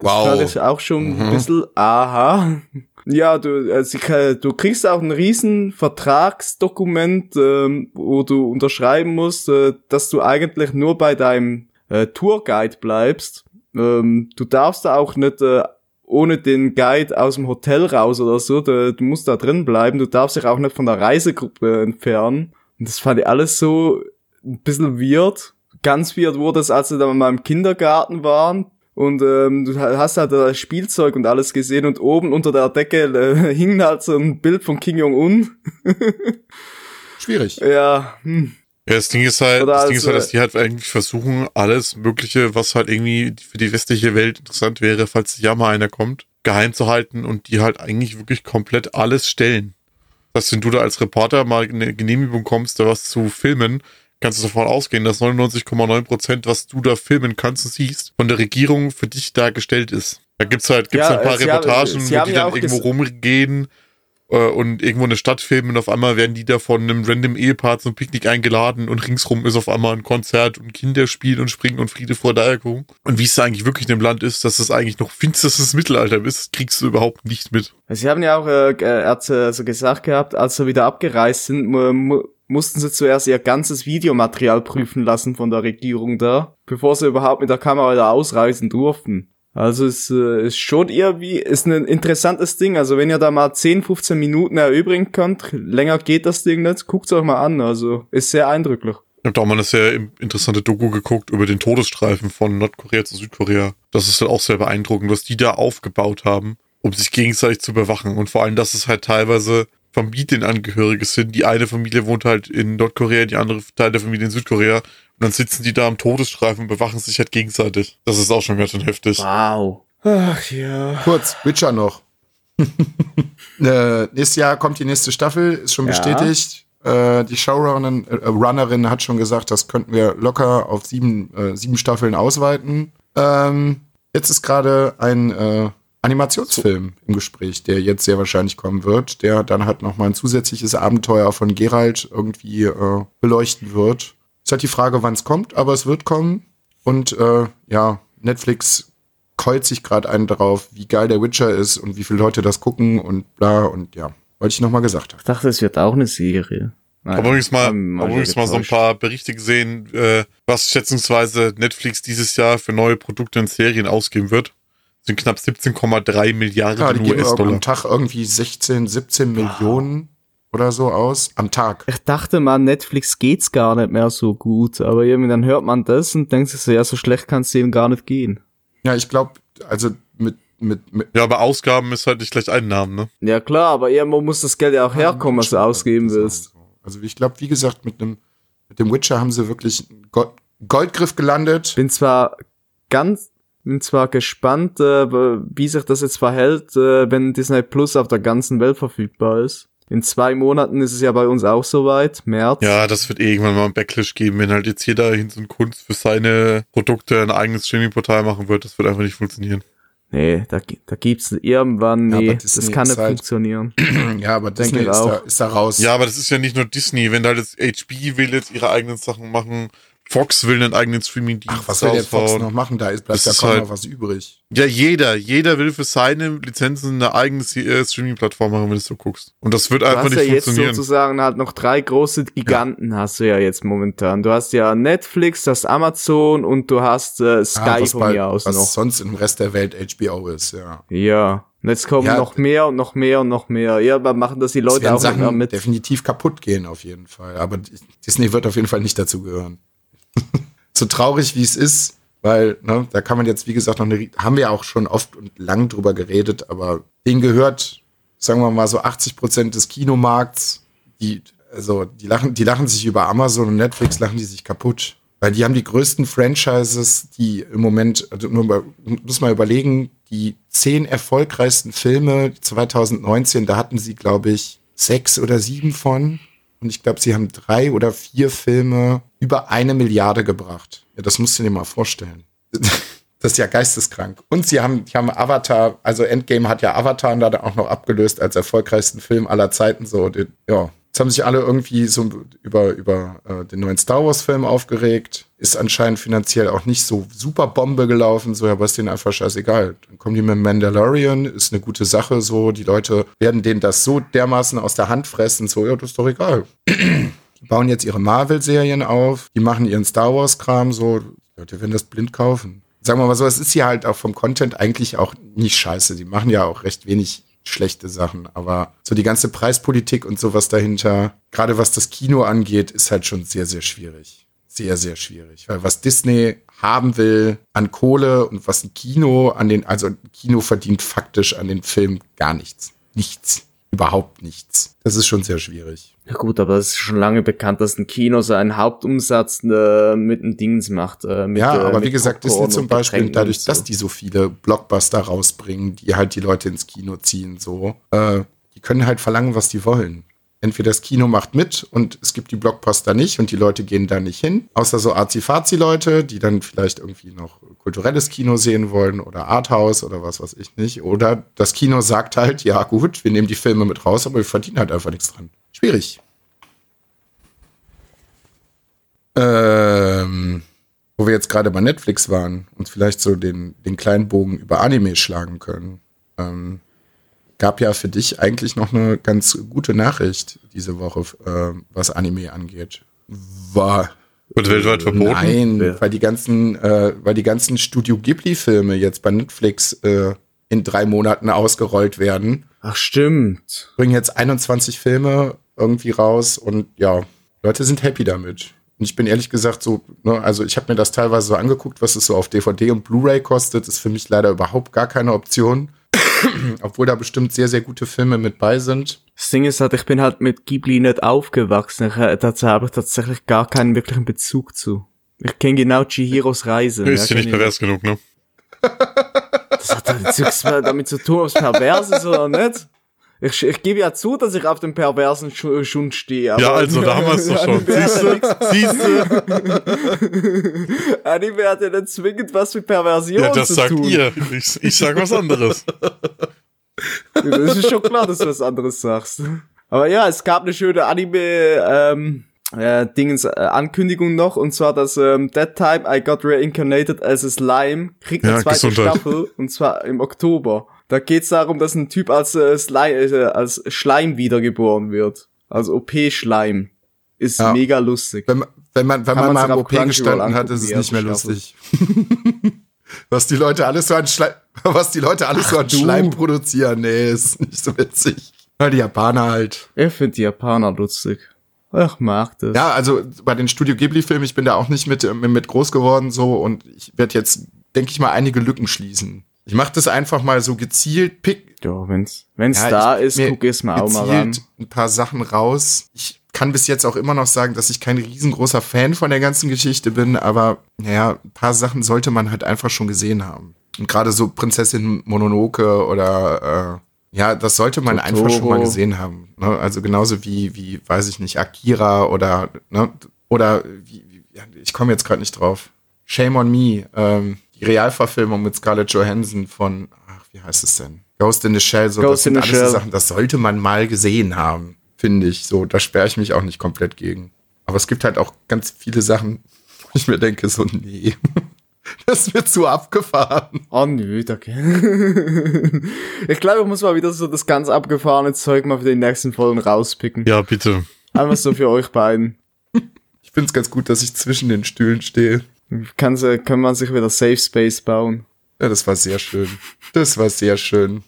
Das Wow. fand ich auch schon ein bisschen aha. Ja, du, also, du kriegst auch ein riesen Vertragsdokument, ähm, wo du unterschreiben musst, äh, dass du eigentlich nur bei deinem äh, Tourguide bleibst. Ähm, du darfst da auch nicht äh, ohne den Guide aus dem Hotel raus oder so. Du, du musst da drin bleiben. Du darfst dich auch nicht von der Reisegruppe entfernen. Und das fand ich alles so ein bisschen weird. Ganz weird wurde es, als wir dann mal im Kindergarten waren. Und ähm, du hast halt das Spielzeug und alles gesehen und oben unter der Decke äh, hing halt so ein Bild von Kim Jong-un. Schwierig. Ja, hm. Ja, das Ding ist halt, Oder das Ding als, ist halt, äh, dass die halt eigentlich versuchen, alles Mögliche, was halt irgendwie für die westliche Welt interessant wäre, falls ja mal einer kommt, geheim zu halten und die halt eigentlich wirklich komplett alles stellen. Das heißt, wenn du da als Reporter mal eine Genehmigung kommst, da was zu filmen, kannst du davon ausgehen, dass 99,9 Prozent, was du da filmen kannst und siehst, von der Regierung für dich dargestellt ist. Da gibt's halt, gibt's Ja, ein paar haben- Reportagen, sie wo haben die ja dann irgendwo rumgehen äh, und irgendwo eine Stadt filmen und auf einmal werden die da von einem random Ehepaar zum Picknick eingeladen und ringsrum ist auf einmal ein Konzert und Kinder spielen und springen und Friede vor der Eierkuchen. Und wie es da eigentlich wirklich in dem Land ist, dass es eigentlich noch finsterstes Mittelalter ist, kriegst du überhaupt nicht mit. Sie haben ja auch äh, er hat äh, so gesagt gehabt, als sie wieder abgereist sind, mussten sie zuerst ihr ganzes Videomaterial prüfen lassen von der Regierung da, bevor sie überhaupt mit der Kamera wieder ausreisen durften. Also es äh, ist schon irgendwie, ist ein interessantes Ding. Also wenn ihr da mal 10, 15 Minuten erübrigen könnt, länger geht das Ding nicht, guckt's euch mal an. Also ist sehr eindrücklich. Ich habe da auch mal eine sehr interessante Doku geguckt über den Todesstreifen von Nordkorea zu Südkorea. Das ist dann auch sehr beeindruckend, was die da aufgebaut haben, um sich gegenseitig zu bewachen. Und vor allem, dass es halt teilweise Familienangehörige sind. Die eine Familie wohnt halt in Nordkorea, die andere Teil der Familie in Südkorea. Und dann sitzen die da am Todesstreifen und bewachen sich halt gegenseitig. Das ist auch schon ganz schön heftig. Wow. Ach ja. Kurz, Witcher noch. äh, nächstes Jahr kommt die nächste Staffel, ist schon Ja. bestätigt. Äh, die Showrunnerin äh, Runnerin hat schon gesagt, das könnten wir locker auf sieben, äh, sieben Staffeln ausweiten. Ähm, jetzt ist gerade ein Animationsfilm im Gespräch, der jetzt sehr wahrscheinlich kommen wird, der dann halt noch mal ein zusätzliches Abenteuer von Geralt irgendwie äh, beleuchten wird. Ist halt die Frage, wann es kommt, aber es wird kommen. Und äh, ja, Netflix keult sich gerade einen drauf, wie geil der Witcher ist und wie viele Leute das gucken und bla und ja, wollte ich noch mal gesagt haben. Ich dachte, es wird auch eine Serie. Naja, Aber übrigens mal, aber übrigens mal so ein paar Berichte gesehen, äh, was schätzungsweise Netflix dieses Jahr für neue Produkte und Serien ausgeben wird. Das sind knapp 17,3 Milliarden Ja, US-Dollar. am Tag irgendwie 16, 17 Millionen oder so aus am Tag. Ich dachte mal, Netflix geht's gar nicht mehr so gut, aber irgendwie dann hört man das und denkt sich so, ja, so schlecht kann's denen gar nicht gehen. Ja, ich glaube, also mit mit, mit Ja, aber Ausgaben ist halt nicht gleich Einnahmen, ne? Ja klar, aber irgendwo muss das Geld ja auch herkommen, was du ausgeben willst. Also ich glaube, wie gesagt, mit einem mit dem Witcher haben sie wirklich einen Gold, Goldgriff gelandet. Bin zwar ganz, bin zwar gespannt, äh, wie sich das jetzt verhält, äh, wenn Disney Plus auf der ganzen Welt verfügbar ist. In zwei Monaten ist es ja bei uns auch soweit, März. Ja, das wird irgendwann mal ein Backlash geben, wenn halt jetzt jeder hin so ein Kunst für seine Produkte ein eigenes Streaming-Portal machen wird. Das wird einfach nicht funktionieren. Nee, da, da gibt's irgendwann, Ja, nee, aber das kann nicht halt- funktionieren. Ja, aber Disney ist da, ist da raus. Ja, aber das ist ja nicht nur Disney. Wenn da halt jetzt HB will jetzt ihre eigenen Sachen machen, Fox will einen eigenen Streaming-Dienst Ach, was will der Fox noch machen? Da ist, bleibt Das ja kaum halt- noch was übrig. Ja, jeder. Jeder will für seine Lizenzen eine eigene äh, Streaming-Plattform machen, wenn du es so guckst. Und das wird Du einfach hast ja nicht jetzt funktionieren. sozusagen halt noch drei große Giganten hast du ja jetzt momentan. Du hast ja Netflix, das Amazon und du hast äh, Sky Ah, was von bei- mir aus was noch. sonst im Rest der Welt HBO ist, ja. Ja. Und jetzt kommen Ja. noch mehr und noch mehr und noch mehr. Ja, aber machen das die Leute werden auch nicht Sachen mit. definitiv kaputt gehen, auf jeden Fall. Aber Disney wird auf jeden Fall nicht dazu gehören. so traurig wie es ist, weil, ne, da kann man jetzt, wie gesagt, noch eine, haben wir auch schon oft und lang drüber geredet, aber denen gehört, sagen wir mal, so 80 Prozent des Kinomarkts, die, also, die lachen, die lachen sich über Amazon und Netflix, lachen die sich kaputt. Weil die haben die größten Franchises, die im Moment, also nur mal, muss mal überlegen, die zehn erfolgreichsten Filme 2019, da hatten sie, glaube ich, sechs oder sieben von. Und ich glaube, sie haben drei oder vier Filme über eine Milliarde gebracht. Ja, das musst du dir mal vorstellen. Das ist ja geisteskrank. Und sie haben, die haben Avatar, also Endgame hat ja Avatar da auch noch abgelöst als erfolgreichsten Film aller Zeiten. So, die, ja. Jetzt haben sich alle irgendwie so über, über äh, den neuen Star Wars-Film aufgeregt. Ist anscheinend finanziell auch nicht so super Bombe gelaufen, so, aber ist denen einfach scheißegal. Dann kommen die mit Mandalorian, ist eine gute Sache, so, die Leute werden denen das so dermaßen aus der Hand fressen, so, ja, das ist doch egal. Bauen jetzt ihre Marvel-Serien auf, die machen ihren Star Wars-Kram, so, Leute werden das blind kaufen. Sagen wir mal so, es ist hier halt auch vom Content eigentlich auch nicht scheiße. Die machen ja auch recht wenig schlechte Sachen, aber so die ganze Preispolitik und sowas dahinter, gerade was das Kino angeht, ist halt schon sehr, sehr schwierig. Sehr, sehr schwierig. Weil was Disney haben will an Kohle und was ein Kino an den, also ein Kino verdient faktisch an den Film gar nichts. Nichts. Überhaupt nichts. Das ist schon sehr schwierig. Ja gut, aber es ist schon lange bekannt, dass ein Kino seinen Hauptumsatz äh, mit einem Dings macht. Äh, mit, ja, äh, aber mit wie gesagt, Popcorn Disney zum Beispiel, dadurch, so. dass die so viele Blockbuster rausbringen, die halt die Leute ins Kino ziehen, so, äh, die können halt verlangen, was die wollen. Entweder das Kino macht mit und es gibt die Blockbuster nicht und die Leute gehen da nicht hin. Außer so Azi-Fazi-Leute, die dann vielleicht irgendwie noch kulturelles Kino sehen wollen oder Arthouse oder was weiß ich nicht. Oder das Kino sagt halt, ja gut, wir nehmen die Filme mit raus, aber wir verdienen halt einfach nichts dran. Schwierig. Ähm, wo wir jetzt gerade bei Netflix waren und vielleicht so den, den kleinen Bogen über Anime schlagen können. Ähm, gab ja für dich eigentlich noch eine ganz gute Nachricht diese Woche, äh, was Anime angeht. War Wird weltweit verboten? Nein, Wer- weil die ganzen, äh, weil die ganzen Studio Ghibli-Filme jetzt bei Netflix äh, in drei Monaten ausgerollt werden. Ach, stimmt. Bringen jetzt 21 Filme irgendwie raus und ja, Leute sind happy damit. Und ich bin ehrlich gesagt so, ne, also ich habe mir das teilweise so angeguckt, was es so auf DVD und Blu-ray kostet, ist für mich leider überhaupt gar keine Option. Obwohl da bestimmt sehr, sehr gute Filme mit bei sind. Das Ding ist halt, ich bin halt mit Ghibli nicht aufgewachsen. Ich, dazu habe ich tatsächlich gar keinen wirklichen Bezug zu. Ich kenne genau Chihiros Reise. Ist ja Mehr nicht pervers genug, ne? Das hat halt nichts damit zu tun, ob es pervers ist oder nicht. Ich, ich gebe ja zu, dass ich auf den perversen Schu- Schund stehe. Ja, also, da haben wir es doch schon. Siehst du? Siehst du? Anime hat ja nicht zwingend was mit Perversion Ja, das zu sagt tun. ihr. Ich, ich sag was anderes. Das ist schon klar, dass du was anderes sagst. Aber ja, es gab eine schöne Anime, ähm, äh, Dingens, äh, Ankündigung noch, und zwar, dass ähm, That Time I Got Reincarnated as a Slime kriegt eine Ja, zweite Gesundheit. Staffel, und zwar im Oktober. Da geht's darum, dass ein Typ als, äh, Slime, äh, als Schleim wiedergeboren wird. Als OP-Schleim. Ist Ja. mega lustig. Wenn man, wenn man, wenn man mal im OP gestanden hat, ist es nicht mehr lustig. was die Leute alles so an Schleim, was die Leute alles so an du. Schleim produzieren, nee, ist nicht so witzig. Ja, die Japaner halt. Ich finde die Japaner lustig. Ich mag das. Ja, also bei den Studio Ghibli-Filmen, ich bin da auch nicht mit, mit groß geworden so und ich werde jetzt, denke ich mal, einige Lücken schließen. Ich mache das einfach mal so gezielt, pick Ja, wenn's, wenn's Ja, da ich- ist, mir guck es mal auch mal ran. ein paar Sachen raus. Ich kann bis jetzt auch immer noch sagen, dass ich kein riesengroßer Fan von der ganzen Geschichte bin, aber naja, ein paar Sachen sollte man halt einfach schon gesehen haben. Und gerade so Prinzessin Mononoke oder äh, ja, das sollte man Totoro. einfach schon mal gesehen haben. Ne? Also genauso wie, wie, weiß ich nicht, Akira oder, ne? Oder wie, wie ja, ich komme jetzt gerade nicht drauf. Shame on Me, ähm, Realverfilmung mit Scarlett Johansson von, ach, wie heißt es denn? Ghost in the Shell, so Ghost das sind in the alles so Shell. Sachen, das sollte man mal gesehen haben, finde ich. So, da sperre ich mich auch nicht komplett gegen. Aber es gibt halt auch ganz viele Sachen, wo ich mir denke, so, nee. Das wird zu abgefahren. Oh nö, danke. ich glaube, ich muss mal wieder so das ganz abgefahrene Zeug mal für die nächsten Folgen rauspicken. Ja, bitte. Einfach so für euch beiden. Ich finde es ganz gut, dass ich zwischen den Stühlen stehe. Kann, kann man sich wieder Safe Space bauen. Ja, das war sehr schön. Das war sehr schön.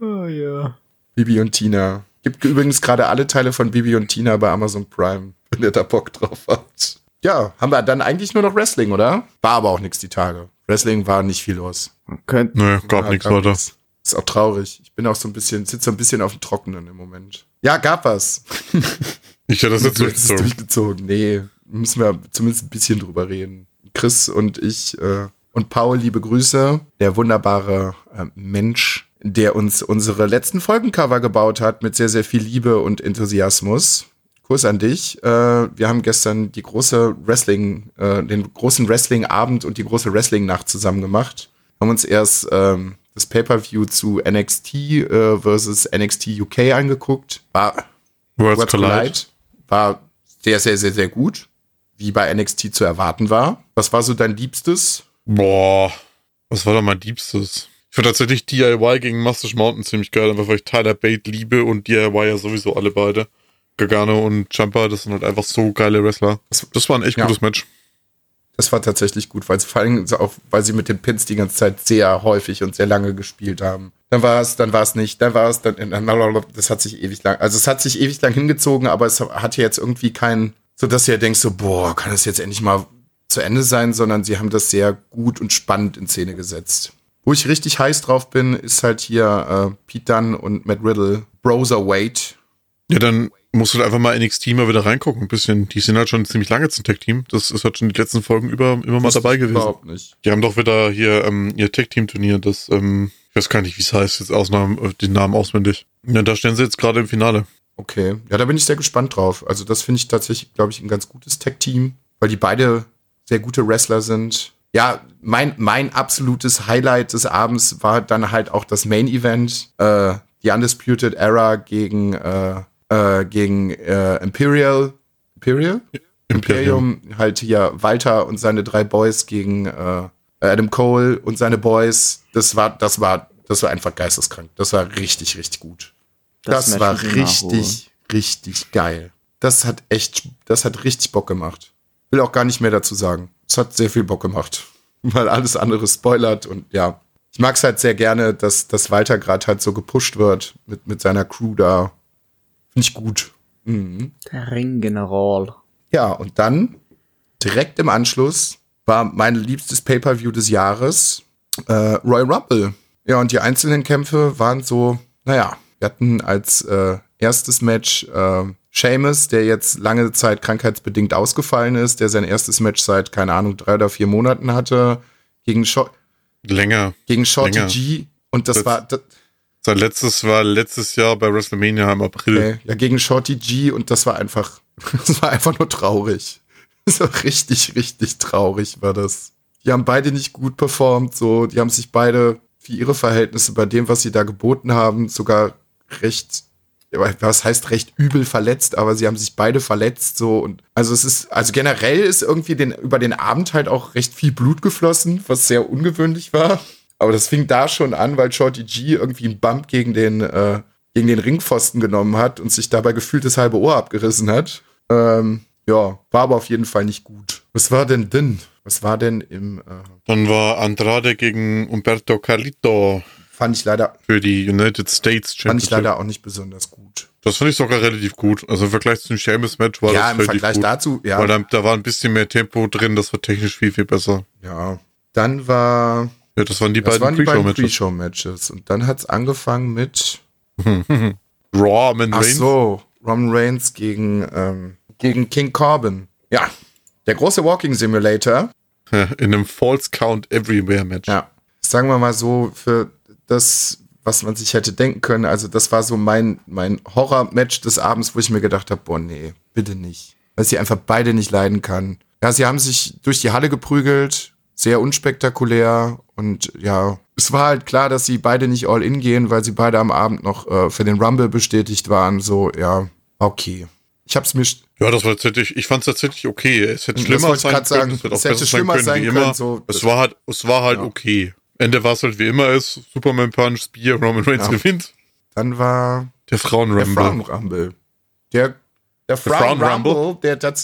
Oh ja. Bibi und Tina. Gibt übrigens gerade alle Teile von Bibi und Tina bei Amazon Prime, wenn ihr da Bock drauf habt. Ja, haben wir dann eigentlich nur noch Wrestling, oder? War aber auch nichts die Tage. Wrestling war nicht viel los. Man könnte, Nö, gab Ja, nichts weiter. nix. Ist auch traurig. Ich bin auch so ein bisschen, sitze so ein bisschen auf dem Trockenen im Moment. Ja, gab was. Ich hätte das jetzt durchgezogen. Nee, müssen wir zumindest ein bisschen drüber reden. Chris und ich äh, und Paul, liebe Grüße. Der wunderbare äh, Mensch, der uns unsere letzten Folgencover gebaut hat mit sehr, sehr viel Liebe und Enthusiasmus. Kurs an dich. Äh, wir haben gestern die große Wrestling, äh, den großen Wrestling-Abend und die große Wrestling-Nacht zusammen gemacht. Haben uns erst ähm, das Pay-Per-View zu NXT äh, versus NXT UK angeguckt. War Worlds Collide. Collide war sehr, sehr, sehr, sehr gut, wie bei NXT zu erwarten war. Was war so dein Liebstes? Boah, was war da mein Liebstes? Ich fand tatsächlich DIY gegen Mustache Mountain ziemlich geil, einfach weil ich Tyler Bate liebe und DIY ja sowieso alle beide. Gargano und Champa, das sind halt einfach so geile Wrestler. Das, das war ein echt Ja. gutes Match. Das war tatsächlich gut, weil sie vor allem auch, weil sie mit den Pins die ganze Zeit sehr häufig und sehr lange gespielt haben. Dann war es, dann war es nicht, dann war es, dann, das hat sich ewig lang, also es hat sich ewig lang hingezogen, aber es hatte jetzt irgendwie kein, so dass du ja denkst so, boah, kann das jetzt endlich mal zu Ende sein, sondern sie haben das sehr gut und spannend in Szene gesetzt. Wo ich richtig heiß drauf bin, ist halt hier äh, Pete Dunne und Matt Riddle, Browserweight. Ja, dann musst du da einfach mal NXT mal wieder reingucken, ein bisschen. Die sind halt schon ziemlich lange ein Tech-Team. Das ist halt schon die letzten Folgen über immer mal dabei gewesen. Überhaupt nicht. Die haben doch wieder hier ähm, ihr Tech-Team-Turnier, das, ähm, ich weiß gar nicht, wie es heißt, jetzt Ausnahmen, äh, den Namen auswendig. Ja, da stehen sie jetzt gerade im Finale. Okay, ja, da bin ich sehr gespannt drauf. Also das finde ich tatsächlich, glaube ich, ein ganz gutes Tech-Team, weil die beide sehr gute Wrestler sind. Ja, mein, mein absolutes Highlight des Abends war dann halt auch das Main-Event, äh, die Undisputed Era gegen, äh, äh, gegen äh, Imperial. Imperial? Imperium, halt hier Walter und seine drei Boys gegen äh, Adam Cole und seine Boys. Das war, das war, das war einfach geisteskrank. Das war richtig, richtig gut. Das, war richtig, richtig geil. Das hat echt, das hat richtig Bock gemacht. will auch gar nicht mehr dazu sagen. Es hat sehr viel Bock gemacht, weil alles andere spoilert und ja. Ich mag es halt sehr gerne, dass, dass Walter gerade halt so gepusht wird mit, mit seiner Crew da. Finde ich gut. Mhm. Der Ringgeneral. Ja, und dann direkt im Anschluss war mein liebstes Pay-per-View des Jahres äh, Royal Rumble. Ja, und die einzelnen Kämpfe waren so, naja, wir hatten als äh, erstes Match äh, Seamus, der jetzt lange Zeit krankheitsbedingt ausgefallen ist, der sein erstes Match seit, keine Ahnung, drei oder vier Monaten hatte, gegen, Sho Länger. gegen Shorty Länger. G. Und das, Das- war, das, Sein letztes war letztes Jahr bei WrestleMania im April. okay, ja, gegen Shorty G. Und das war einfach, das war einfach nur traurig. Das war richtig, richtig traurig war das. Die haben beide nicht gut performt, so, die haben sich beide für ihre Verhältnisse bei dem, was sie da geboten haben, sogar recht, was heißt recht übel verletzt, aber sie haben sich beide verletzt, so, und, also es ist, also generell ist irgendwie den, über den Abend halt auch recht viel Blut geflossen, was sehr ungewöhnlich war. Aber das fing da schon an, weil Shorty G irgendwie einen Bump gegen den, äh, gegen den Ringpfosten genommen hat und sich dabei gefühlt das halbe Ohr abgerissen hat. Ähm, ja, war aber auf jeden Fall nicht gut. Was war denn denn? Was war denn im, äh, Dann war Andrade gegen Umberto Carlito fand ich leider, für die United States fand ich Championship. leider auch nicht besonders gut. Das fand ich sogar relativ gut. Also im Vergleich zu dem Sheamus-Match war ja, das im relativ Vergleich gut. dazu, ja. Weil da, da war ein bisschen mehr Tempo drin, das war technisch viel, viel besser. ja. Dann war, Ja, das waren die das beiden Pre-Show-Matches. Pre-Show-Matches. Und dann hat's angefangen mit, Raw, Man ach Reigns. so, Roman Reigns gegen, ähm, gegen King Corbin. Ja, der große Walking Simulator. In einem False Count Everywhere Match. Ja, sagen wir mal so, für das, was man sich hätte denken können, also das war so mein, mein Horror-Match des Abends, wo ich mir gedacht habe, boah, nee, bitte nicht. Weil sie einfach beide nicht leiden kann. Ja, sie haben sich durch die Halle geprügelt, sehr unspektakulär und ja, es war halt klar, dass sie beide nicht all in gehen, weil sie beide am Abend noch äh, für den Rumble bestätigt waren, so, ja, okay. Ich hab's mir, Ja, das war tatsächlich, ich fand es tatsächlich okay. Es hätte schlimmer sein sagen. können. Es hätte schlimmer sein können, so- es war halt, es war halt Ja. okay. Ende war es halt wie immer ist. Superman Punch, Spear, Roman Reigns Ja. gewinnt. dann war Der Frauen der Rumble. Frauen Rumble. Der, der Frauen Frauen Rumble? Der, der war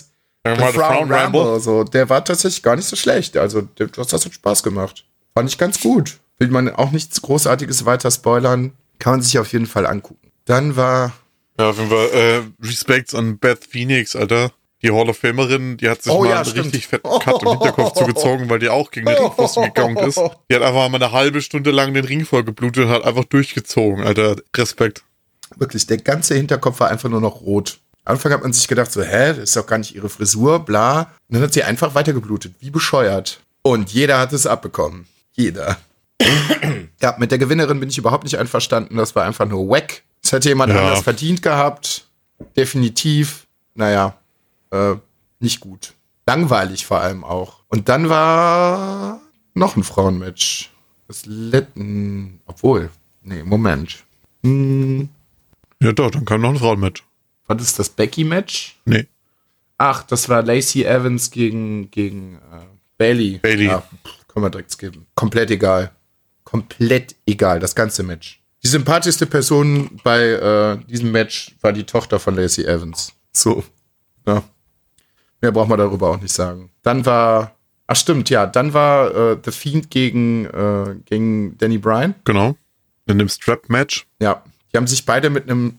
der Frauen Frauen Rumble. Rumble, so, der war tatsächlich gar nicht so schlecht. Also, der, das hat Spaß gemacht. Fand ich ganz gut. Will man auch nichts Großartiges weiter spoilern. Kann man sich auf jeden Fall angucken. Dann war, Ja, auf jeden Fall, äh, Respects an Beth Phoenix, Alter. Die Hall of Famerin, die hat sich Oh mal ja, einen stimmt. richtig fetten Cut im Hinterkopf zugezogen, weil die auch gegen den Ringpfosten gegangen ist. Die hat einfach mal eine halbe Stunde lang den Ring voll geblutet und hat einfach durchgezogen, Alter. Respekt. wirklich, der ganze Hinterkopf war einfach nur noch rot. Am Anfang hat man sich gedacht, so, hä, das ist doch gar nicht ihre Frisur, bla. Und dann hat sie einfach weitergeblutet, wie bescheuert. Und jeder hat es abbekommen. Jeder. ja, mit der Gewinnerin bin ich überhaupt nicht einverstanden. Das war einfach nur wack. Das hätte jemand Ja. anders verdient gehabt. Definitiv. Naja, äh, nicht gut. Langweilig vor allem auch. Und dann war noch ein Frauenmatch. Das letzten, obwohl, nee, Moment. Hm, Ja, doch, dann kam noch ein Frauenmatch. war das das Becky-Match? Nee. Ach, das war Lacey Evans gegen, gegen äh, Bailey. Bayley. Ja, können wir direkt skippen. Komplett egal. Komplett egal, das ganze Match. Die sympathischste Person bei äh, diesem Match war die Tochter von Lacey Evans. So. Ja. Mehr braucht man darüber auch nicht sagen. Dann war. Ach stimmt, ja. Dann war äh, The Fiend gegen, äh, gegen Danny Bryan. Genau. In dem Strap-Match. Ja, die haben sich beide mit einem,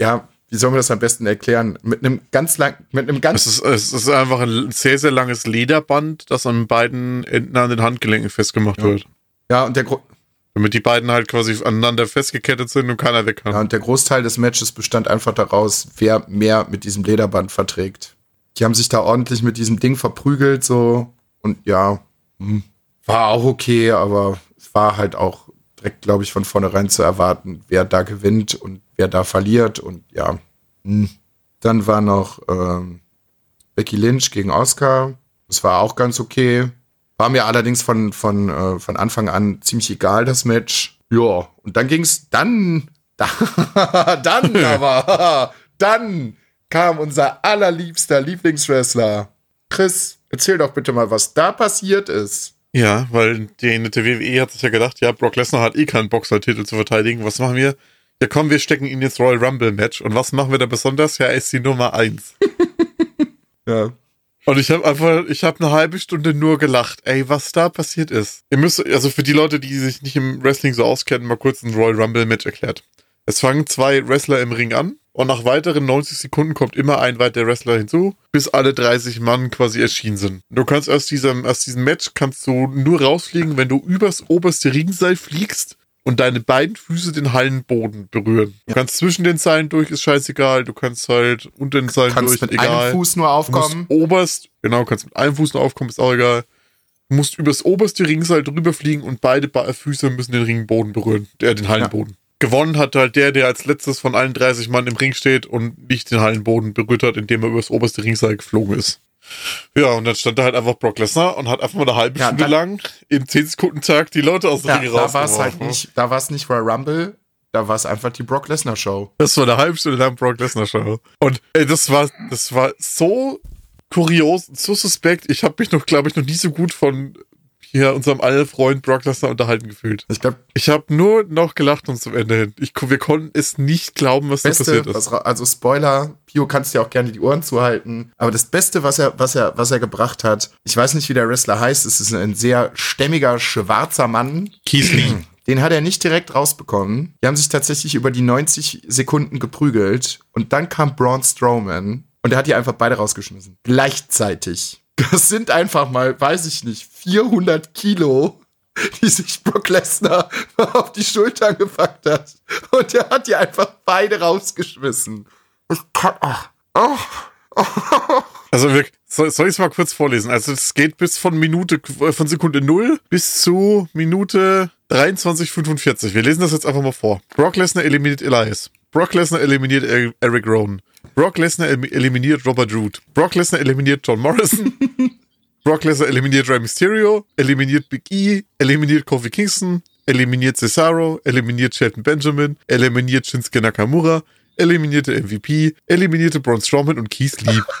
ja, wie sollen wir das am besten erklären? Mit einem ganz lang, mit einem Es ganz, ist, es ist einfach ein sehr, sehr langes Lederband, das an beiden Enden an den Handgelenken festgemacht Ja. wird. ja, und der, Gro Damit die beiden halt quasi aneinander festgekettet sind und keiner weg kann. ja, und der Großteil des Matches bestand einfach daraus, wer mehr mit diesem Lederband verträgt. Die haben sich da ordentlich mit diesem Ding verprügelt, so, und ja, hm, war auch okay, aber es war halt auch direkt, glaube ich, von vornherein zu erwarten, wer da gewinnt und wer da verliert und ja. hm. Dann war noch ähm, Becky Lynch gegen Oscar. Das war auch ganz okay. War mir allerdings von, von, äh, von Anfang an ziemlich egal, das Match. Ja, und dann ging's dann, da, dann aber, dann kam unser allerliebster Lieblingswrestler. Chris, erzähl doch bitte mal, was da passiert ist. Ja, weil die WWE hat sich ja gedacht, ja, Brock Lesnar hat eh keinen Boxer-Titel zu verteidigen. Was machen wir? Ja, komm, wir stecken ihn ins Royal Rumble Match. Und was machen wir da besonders? Ja, er ist die Nummer eins. Ja. Und ich habe einfach, ich habe eine halbe Stunde nur gelacht. Ey, was da passiert ist. Ihr müsst, also für die Leute, die sich nicht im Wrestling so auskennen, mal kurz ein Royal Rumble Match erklärt. Es fangen zwei Wrestler im Ring an und nach weiteren 90 Sekunden kommt immer ein weiterer Wrestler hinzu, bis alle 30 Mann quasi erschienen sind. Du kannst aus diesem, aus diesem Match kannst du nur rausfliegen, wenn du übers oberste Ringseil fliegst und deine beiden Füße den Hallenboden berühren. Du kannst zwischen den Seilen durch, ist scheißegal. Du kannst halt unter den Seilen Kannst durch, mit egal. einem Fuß nur Du aufkommen. musst oberst, genau, kannst mit einem Fuß nur aufkommen, ist auch egal. Du musst übers oberste Ringseil drüber fliegen und beide Füße müssen den Ringboden berühren, der den Hallenboden. Gewonnen hat halt der, der als letztes von allen 30 Mann im Ring steht und nicht den Hallenboden berührt hat, indem er übers oberste Ringseil geflogen ist. Ja, und dann stand da halt einfach Brock Lesnar und hat einfach mal eine halbe Ja, Stunde lang im 10 Sekunden Tag die Leute aus dem Ja, Ring da war es halt nicht, da war es nicht Royal Rumble, da war es einfach die Brock Lesnar Show. Das war eine halbe Stunde lang Brock Lesnar Show. Und ey, das war, das war so kurios, so suspekt. Ich habe mich noch, glaube ich, noch nie so gut von hier unserem alten Freund Brock Lesnar unterhalten gefühlt. Ich glaube, Ich habe nur noch gelacht und zum Ende hin. Ich, wir konnten es nicht glauben, was da Beste, passiert ist. was, also Spoiler, Pio kannst dir auch gerne die Ohren zuhalten. Aber das Beste, was er, was er, was er gebracht hat, ich weiß nicht, wie der Wrestler heißt, es ist ein sehr stämmiger, schwarzer Mann. Keith Lee. Den hat er nicht direkt rausbekommen. Die haben sich tatsächlich über die 90 Sekunden geprügelt. Und dann kam Braun Strowman und er hat die einfach beide rausgeschmissen. Gleichzeitig. Das sind einfach mal, weiß ich nicht, 400 Kilo, die sich Brock Lesnar auf die Schultern gepackt hat. Und er hat die einfach beide rausgeschmissen. Ich kann, ach, ach, Also wir, soll, ich es mal kurz vorlesen? Also es geht bis von Minute, von Sekunde 0 bis zu Minute 23,45. Wir lesen das jetzt einfach mal vor. Brock Lesnar eliminiert Elias. Brock Lesnar eliminiert Er- Eric Rowan. Brock Lesnar elim- eliminiert Robert Root. Brock Lesnar eliminiert John Morrison. Brock Lesnar eliminiert Rey Mysterio. Eliminiert Big E. Eliminiert Kofi Kingston. Eliminiert Cesaro. Eliminiert Shelton Benjamin. Eliminiert Shinsuke Nakamura. Eliminierte MVP. Eliminierte Braun Strowman und Keith Lee.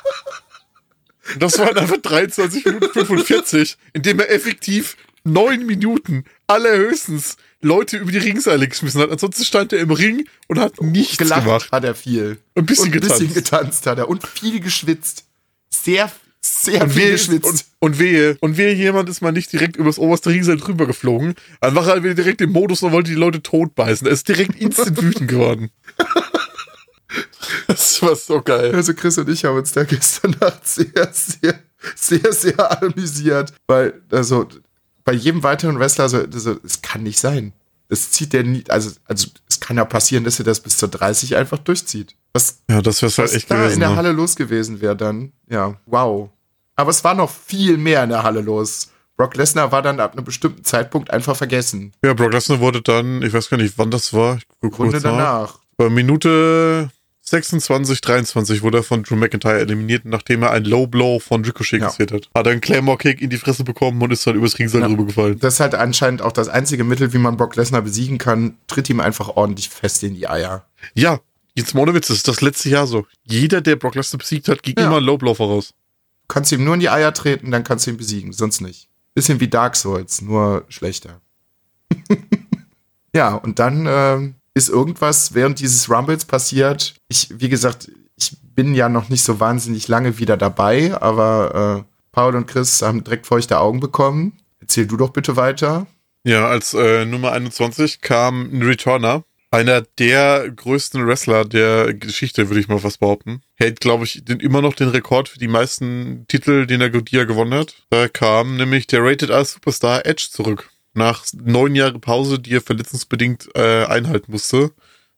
Das waren einfach 23 Minuten 45, indem er effektiv neun Minuten allerhöchstens Leute über die Ringseile geschmissen hat. Ansonsten stand er im Ring und hat nichts gelacht gemacht. hat er viel. Ein bisschen und ein bisschen getanzt. getanzt hat er. Und viel geschwitzt. Sehr, sehr Und viel wehe, geschwitzt. und, und wehe, und wehe, jemand ist mal nicht direkt übers oberste Ringseil drüber geflogen. Dann war er wieder direkt im Modus und wollte die Leute totbeißen. Er ist direkt instant wütend geworden. Das war so geil. Also Chris und ich haben uns da gestern Nacht sehr, sehr, sehr, sehr amüsiert, weil also bei jedem weiteren Wrestler so, so es kann nicht sein. Das zieht der nie, also also es kann ja passieren, dass er das bis zur 30 einfach durchzieht. Was, Ja, das wäre halt echt da gewesen. in der ne? Halle los gewesen wäre dann, ja, wow. Aber es war noch viel mehr in der Halle los. Brock Lesnar war dann ab einem bestimmten Zeitpunkt einfach vergessen. Ja, Brock Lesnar wurde dann, ich weiß gar nicht, wann das war. Ich Runde danach. Bei Minute 26, 23 wurde er von Drew McIntyre eliminiert, nachdem er ein Low Blow von Ricochet Ja. kassiert hat. Hat er einen Claymore-Kick in die Fresse bekommen und ist dann übers Ringseil Ja. drüber gefallen. Das ist halt anscheinend auch das einzige Mittel, wie man Brock Lesnar besiegen kann. Tritt ihm einfach ordentlich fest in die Eier. Ja, jetzt mal ohne Witz, das ist das letzte Jahr so. Jeder, der Brock Lesnar besiegt hat, ging Ja. immer ein Low Blow voraus. kannst ihm nur in die Eier treten, dann kannst du ihn besiegen, sonst nicht. Bisschen wie Dark Souls, nur schlechter. ja, und dann ähm, ist irgendwas während dieses Rumbles passiert. Ich, wie gesagt, ich bin ja noch nicht so wahnsinnig lange wieder dabei, aber äh, Paul und Chris haben direkt feuchte Augen bekommen. Erzähl du doch bitte weiter. Ja, als äh, Nummer 21 kam ein Returner. Einer der größten Wrestler der Geschichte, würde ich mal fast behaupten. Hält, glaube ich, den, immer noch den Rekord für die meisten Titel, den er, die er gewonnen hat. Da kam nämlich der Rated R Superstar Edge zurück. Nach neun Jahren Pause, die er verletzungsbedingt äh, einhalten musste,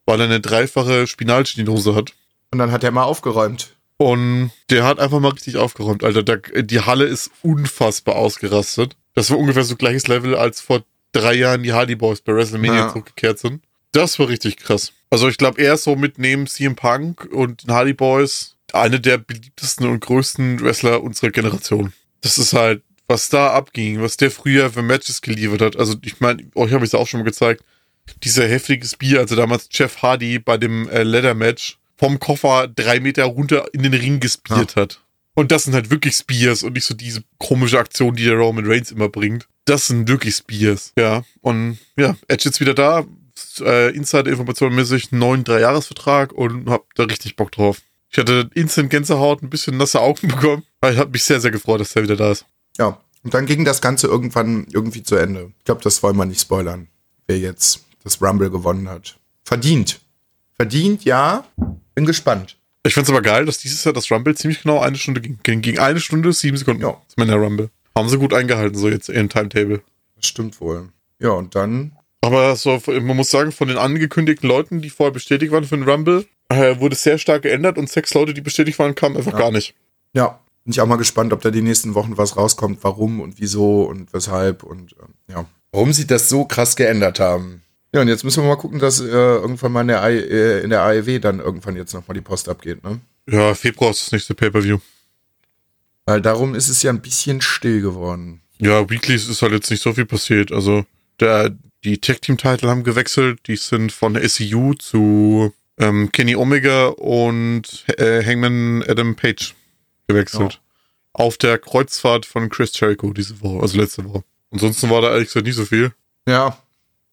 weil er eine dreifache Spinalschnitthose hat. Und dann hat er mal aufgeräumt. Und der hat einfach mal richtig aufgeräumt, Alter. Da, die Halle ist unfassbar ausgerastet. Das war ungefähr so gleiches Level, als vor drei Jahren die Hardy Boys bei WrestleMania Ja. zurückgekehrt sind. Das war richtig krass. Also ich glaube, er ist so mit neben CM Punk und den Hardy Boys eine der beliebtesten und größten Wrestler unserer Generation. Das ist halt, was da abging, was der früher für Matches geliefert hat. Also ich meine, euch habe ich es auch schon mal gezeigt. Dieser heftige Spear, also damals Jeff Hardy bei dem äh, Leather Match vom Koffer drei Meter runter in den Ring gespiert hat. Und das sind halt wirklich Spears und nicht so diese komische Aktion, die der Roman Reigns immer bringt. Das sind wirklich Spears. Ja. Und ja, Edge jetzt wieder da. Äh, Insider-Information mäßig, neuen Dreijahresvertrag und hab da richtig Bock drauf. Ich hatte instant Gänsehaut, ein bisschen nasse Augen bekommen. Aber ich habe mich sehr, sehr gefreut, dass der wieder da ist. Ja. Und dann ging das Ganze irgendwann irgendwie zu Ende. Ich glaube, das wollen wir nicht spoilern, wer jetzt das Rumble gewonnen hat. Verdient. Verdient, ja. Bin gespannt. Ich find's aber geil, dass dieses Jahr das Rumble ziemlich genau eine Stunde ging. Ging, ging eine Stunde, sieben Sekunden. Ja. Das Männer Rumble. Haben sie gut eingehalten, so jetzt im Timetable. Das stimmt wohl. Ja, und dann Aber so, man muss sagen, von den angekündigten Leuten, die vorher bestätigt waren für den Rumble, äh, wurde es sehr stark geändert und sechs Leute, die bestätigt waren, kamen einfach Ja. gar nicht. Ja, bin ich auch mal gespannt, ob da die nächsten Wochen was rauskommt, warum und wieso und weshalb und ähm, ja. Warum sie das so krass geändert haben. Ja, und jetzt müssen wir mal gucken, dass äh, irgendwann mal in der, I, äh, in der AEW dann irgendwann jetzt nochmal die Post abgeht, ne? Ja, Februar ist das nächste Pay-Per-View. Weil darum ist es ja ein bisschen still geworden. Ja, Weeklies ist halt jetzt nicht so viel passiert. Also, der, die Tag-Team-Titel haben gewechselt. Die sind von SCU zu ähm, Kenny Omega und äh, Hangman Adam Page gewechselt. Auf der Kreuzfahrt von Chris Jericho diese Woche, also letzte Woche. Ansonsten war da ehrlich gesagt nicht so viel. Ja,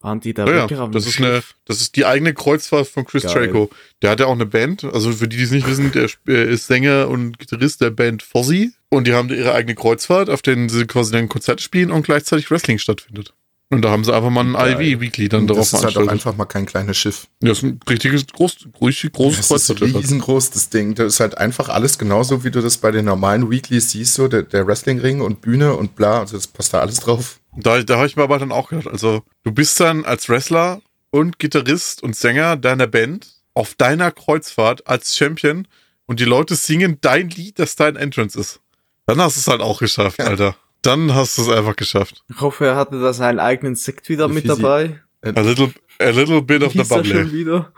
Waren die da Ja, ja, das ist eine, das ist die eigene Kreuzfahrt von Chris Geil. Jericho. Der hat ja auch eine Band. Also für die, die es nicht wissen, der äh, ist Sänger und Gitarrist der Band Fozzy. Und die haben ihre eigene Kreuzfahrt, auf denen sie quasi dann Konzerte spielen und gleichzeitig Wrestling stattfindet. Und da haben sie einfach mal ein Geil. IV-Weekly dann und darauf das ist halt auch einfach mal kein kleines Schiff. Ja, das ist ein richtiges, groß, richtig großes Das ist riesengroß, das Ding. Das ist halt einfach alles genauso, wie du das bei den normalen Weeklies siehst, so der, der Wrestlingring und Bühne und bla. Also das passt da alles drauf. Da, da habe ich mir aber dann auch gedacht, also du bist dann als Wrestler und Gitarrist und Sänger deiner Band auf deiner Kreuzfahrt als Champion und die Leute singen dein Lied, das dein Entrance ist. Dann hast du es halt auch geschafft, Ja. Alter. Dann hast du es einfach geschafft. Ich hoffe, er hatte da seinen eigenen Sekt wieder Wie mit sie- dabei. A little, a little bit of the bubbly. schon wieder.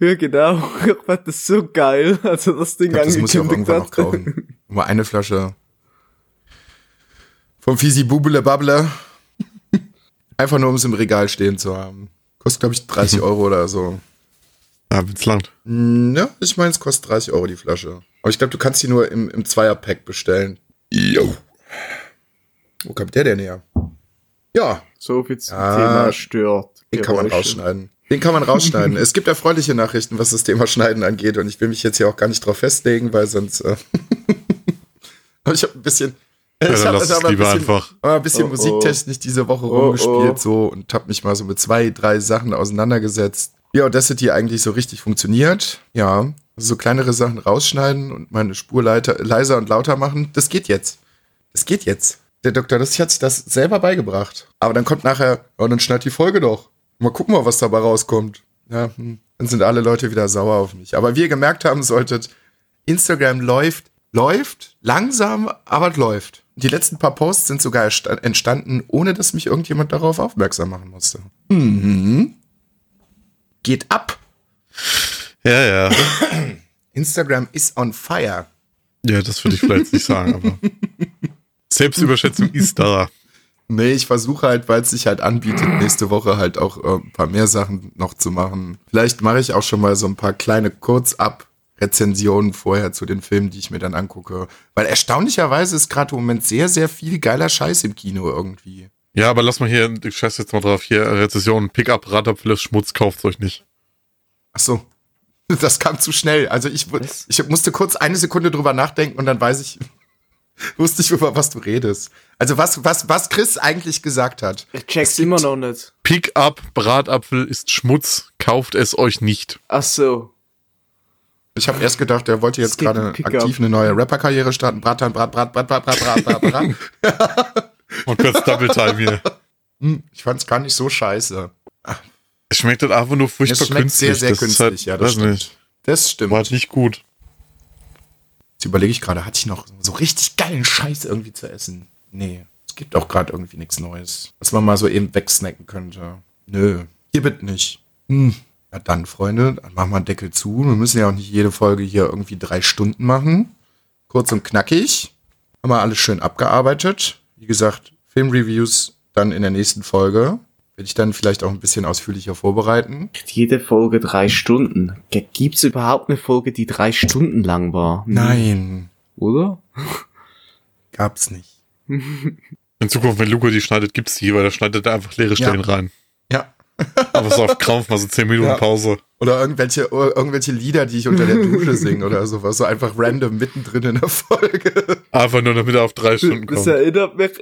Ja, genau. Ich fand das so geil, als er das Ding glaub, das muss ich auch angekündigt irgendwann hat. noch kaufen. Mal eine Flasche vom Fisi Bubble Bubble. Einfach nur, um es im Regal stehen zu haben. Kostet, glaube ich, 30 Euro oder so. Ja, wenn's langt. Hm, Ja, ich meine, es kostet 30 Euro die Flasche. Aber ich glaube, du kannst die nur im, im Zweierpack bestellen. Jo. Wo kommt der denn her? Ja, So viel zum Ah, Thema stört. den kann man rausschneiden. Den kann man rausschneiden. es gibt erfreuliche Nachrichten, was das Thema Schneiden angeht. Und ich will mich jetzt hier auch gar nicht drauf festlegen, weil sonst. Äh aber ich habe ein bisschen. Ja, ich habe es aber ein bisschen, einfach. ein bisschen Oh, oh. musiktechnisch diese Woche Oh, rumgespielt oh. so und habe mich mal so mit zwei, drei Sachen auseinandergesetzt. Ja, Audacity eigentlich so richtig funktioniert. Ja, also so kleinere Sachen rausschneiden und meine Spur leiter, leiser und lauter machen. Das geht jetzt. Das geht jetzt. Der Dr. Das hat sich das selber beigebracht. Aber dann kommt nachher, oh, dann schneid die Folge doch. Mal gucken mal, was dabei rauskommt. Ja, hm. dann sind alle Leute wieder sauer auf mich. Aber wie ihr gemerkt haben solltet, Instagram läuft, läuft, langsam, aber es läuft. Die letzten paar Posts sind sogar entstanden, ohne dass mich irgendjemand darauf aufmerksam machen musste. Mhm. Geht ab. Ja, ja. Instagram is on fire. Ja, das würde ich vielleicht nicht sagen, aber. Selbstüberschätzung ist da. Nee, ich versuche halt, weil es sich halt anbietet, nächste Woche halt auch äh, ein paar mehr Sachen noch zu machen. Vielleicht mache ich auch schon mal so ein paar kleine Kurzab-Rezensionen vorher zu den Filmen, die ich mir dann angucke. Weil erstaunlicherweise ist gerade im Moment sehr, sehr viel geiler Scheiß im Kino irgendwie. Ja, aber lass mal hier, ich scheiß jetzt mal drauf, hier Rezession, Pickup, Radapfel, Schmutz, kauft euch nicht. Ach so. Das kam zu schnell. Also ich, ich musste kurz eine Sekunde drüber nachdenken und dann weiß ich, wusste ich, über was du redest. Also was, was, was Chris eigentlich gesagt hat. Ich check's immer noch nicht. Pickup, Bratapfel ist Schmutz, kauft es euch nicht. Ach so. Ich habe erst gedacht, er wollte Es jetzt um gerade aktiv eine neue Rapper-Karriere starten. Bratan, Brat, Brat, Brat, Brat, Brat, Brat, Brat, Brat. Und kurz Double Time hier. Hm, Ich fand's gar nicht so scheiße. Es schmeckt halt einfach nur Es furchtbar schmeckt künstlich. sehr, sehr Das künstlich, halt, ja, das stimmt. nicht. Das stimmt. War halt nicht gut. Jetzt überlege ich gerade, hatte ich noch so richtig geilen Scheiß irgendwie zu essen? Nee, es gibt auch gerade irgendwie nichts Neues, was man mal so eben wegsnacken könnte. Nö, hier bitte nicht. Hm. Ja dann, Freunde, dann machen wir einen Deckel zu. Wir müssen ja auch nicht jede Folge hier irgendwie drei Stunden machen. Kurz und knackig. Haben wir alles schön abgearbeitet. Wie gesagt, Filmreviews dann in der nächsten Folge. Werde ich dann vielleicht auch ein bisschen ausführlicher vorbereiten. Jede Folge drei Stunden. G- Gibt's überhaupt eine Folge, die drei Stunden lang war? Nein, Oder? gab's nicht. In Zukunft, wenn Luca die schneidet, gibt's die, weil da schneidet er einfach leere Stellen Ja. rein. Ja, Aber so auf Krampf, mal so 10 Minuten Ja. Pause. Oder irgendwelche, irgendwelche Lieder, die ich unter der Dusche singe oder sowas. So einfach random mittendrin in der Folge. Einfach nur, damit er auf drei Stunden Das kommt. erinnert mich,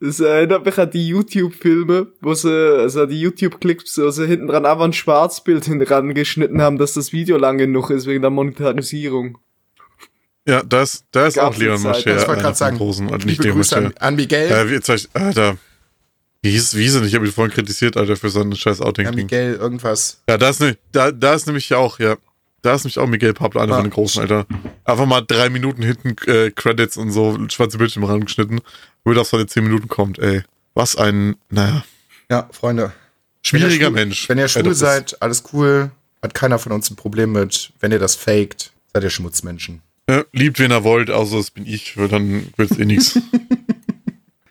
das erinnert mich an die YouTube-Filme, wo sie, also die YouTube-Clips, wo sie hinten dran einfach ein Schwarzbild hinten geschnitten haben, dass das Video lang genug ist wegen der Monetarisierung. Ja, da ist, da ist auch Leon Mascher. Ich wollte gerade sagen, Großen, also nicht Grüße an, an Miguel. Äh, wie, jetzt sag ich, Alter. Wie hieß, wie hieß er nicht? Ich habe ihn vorhin kritisiert, Alter, für sein scheiß an Outing-Ding. Miguel irgendwas. Ja, da ist, ne, da, da ist nämlich auch, ja. Da ist nämlich auch Miguel Pablo, einer Ah. von den Großen, Alter. Einfach mal drei Minuten hinten äh, Credits und so schwarze Bildschirme rangeschnitten, würde auf seine zehn Minuten kommt, ey. Was ein, naja, Ja, Freunde. schwieriger Wenn ihr Mensch. Wenn ihr schwul das seid, alles cool. Hat keiner von uns ein Problem mit. Wenn ihr das faked, seid ihr Schmutzmenschen. Ja, liebt, wen er wollt, außer das bin ich, weil dann wird's eh nix.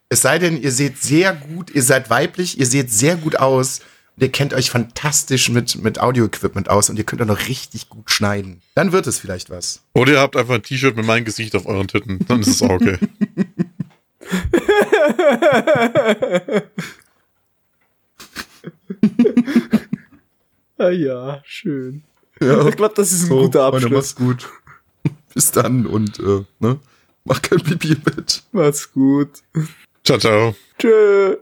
Es sei denn, ihr seht sehr gut, ihr seid weiblich, ihr seht sehr gut aus und ihr kennt euch fantastisch mit, mit Audio-Equipment aus und ihr könnt auch noch richtig gut schneiden. Dann wird es vielleicht was. Oder ihr habt einfach ein T-Shirt mit meinem Gesicht auf euren Titten, dann ist es auch okay. Ah ja, schön. Ja. Ich glaube, das ist ein guter Freunde, Abschluss. macht's gut. Bis dann und äh, ne? Mach kein Pipi mit. Macht's gut. Ciao, ciao. Tschö.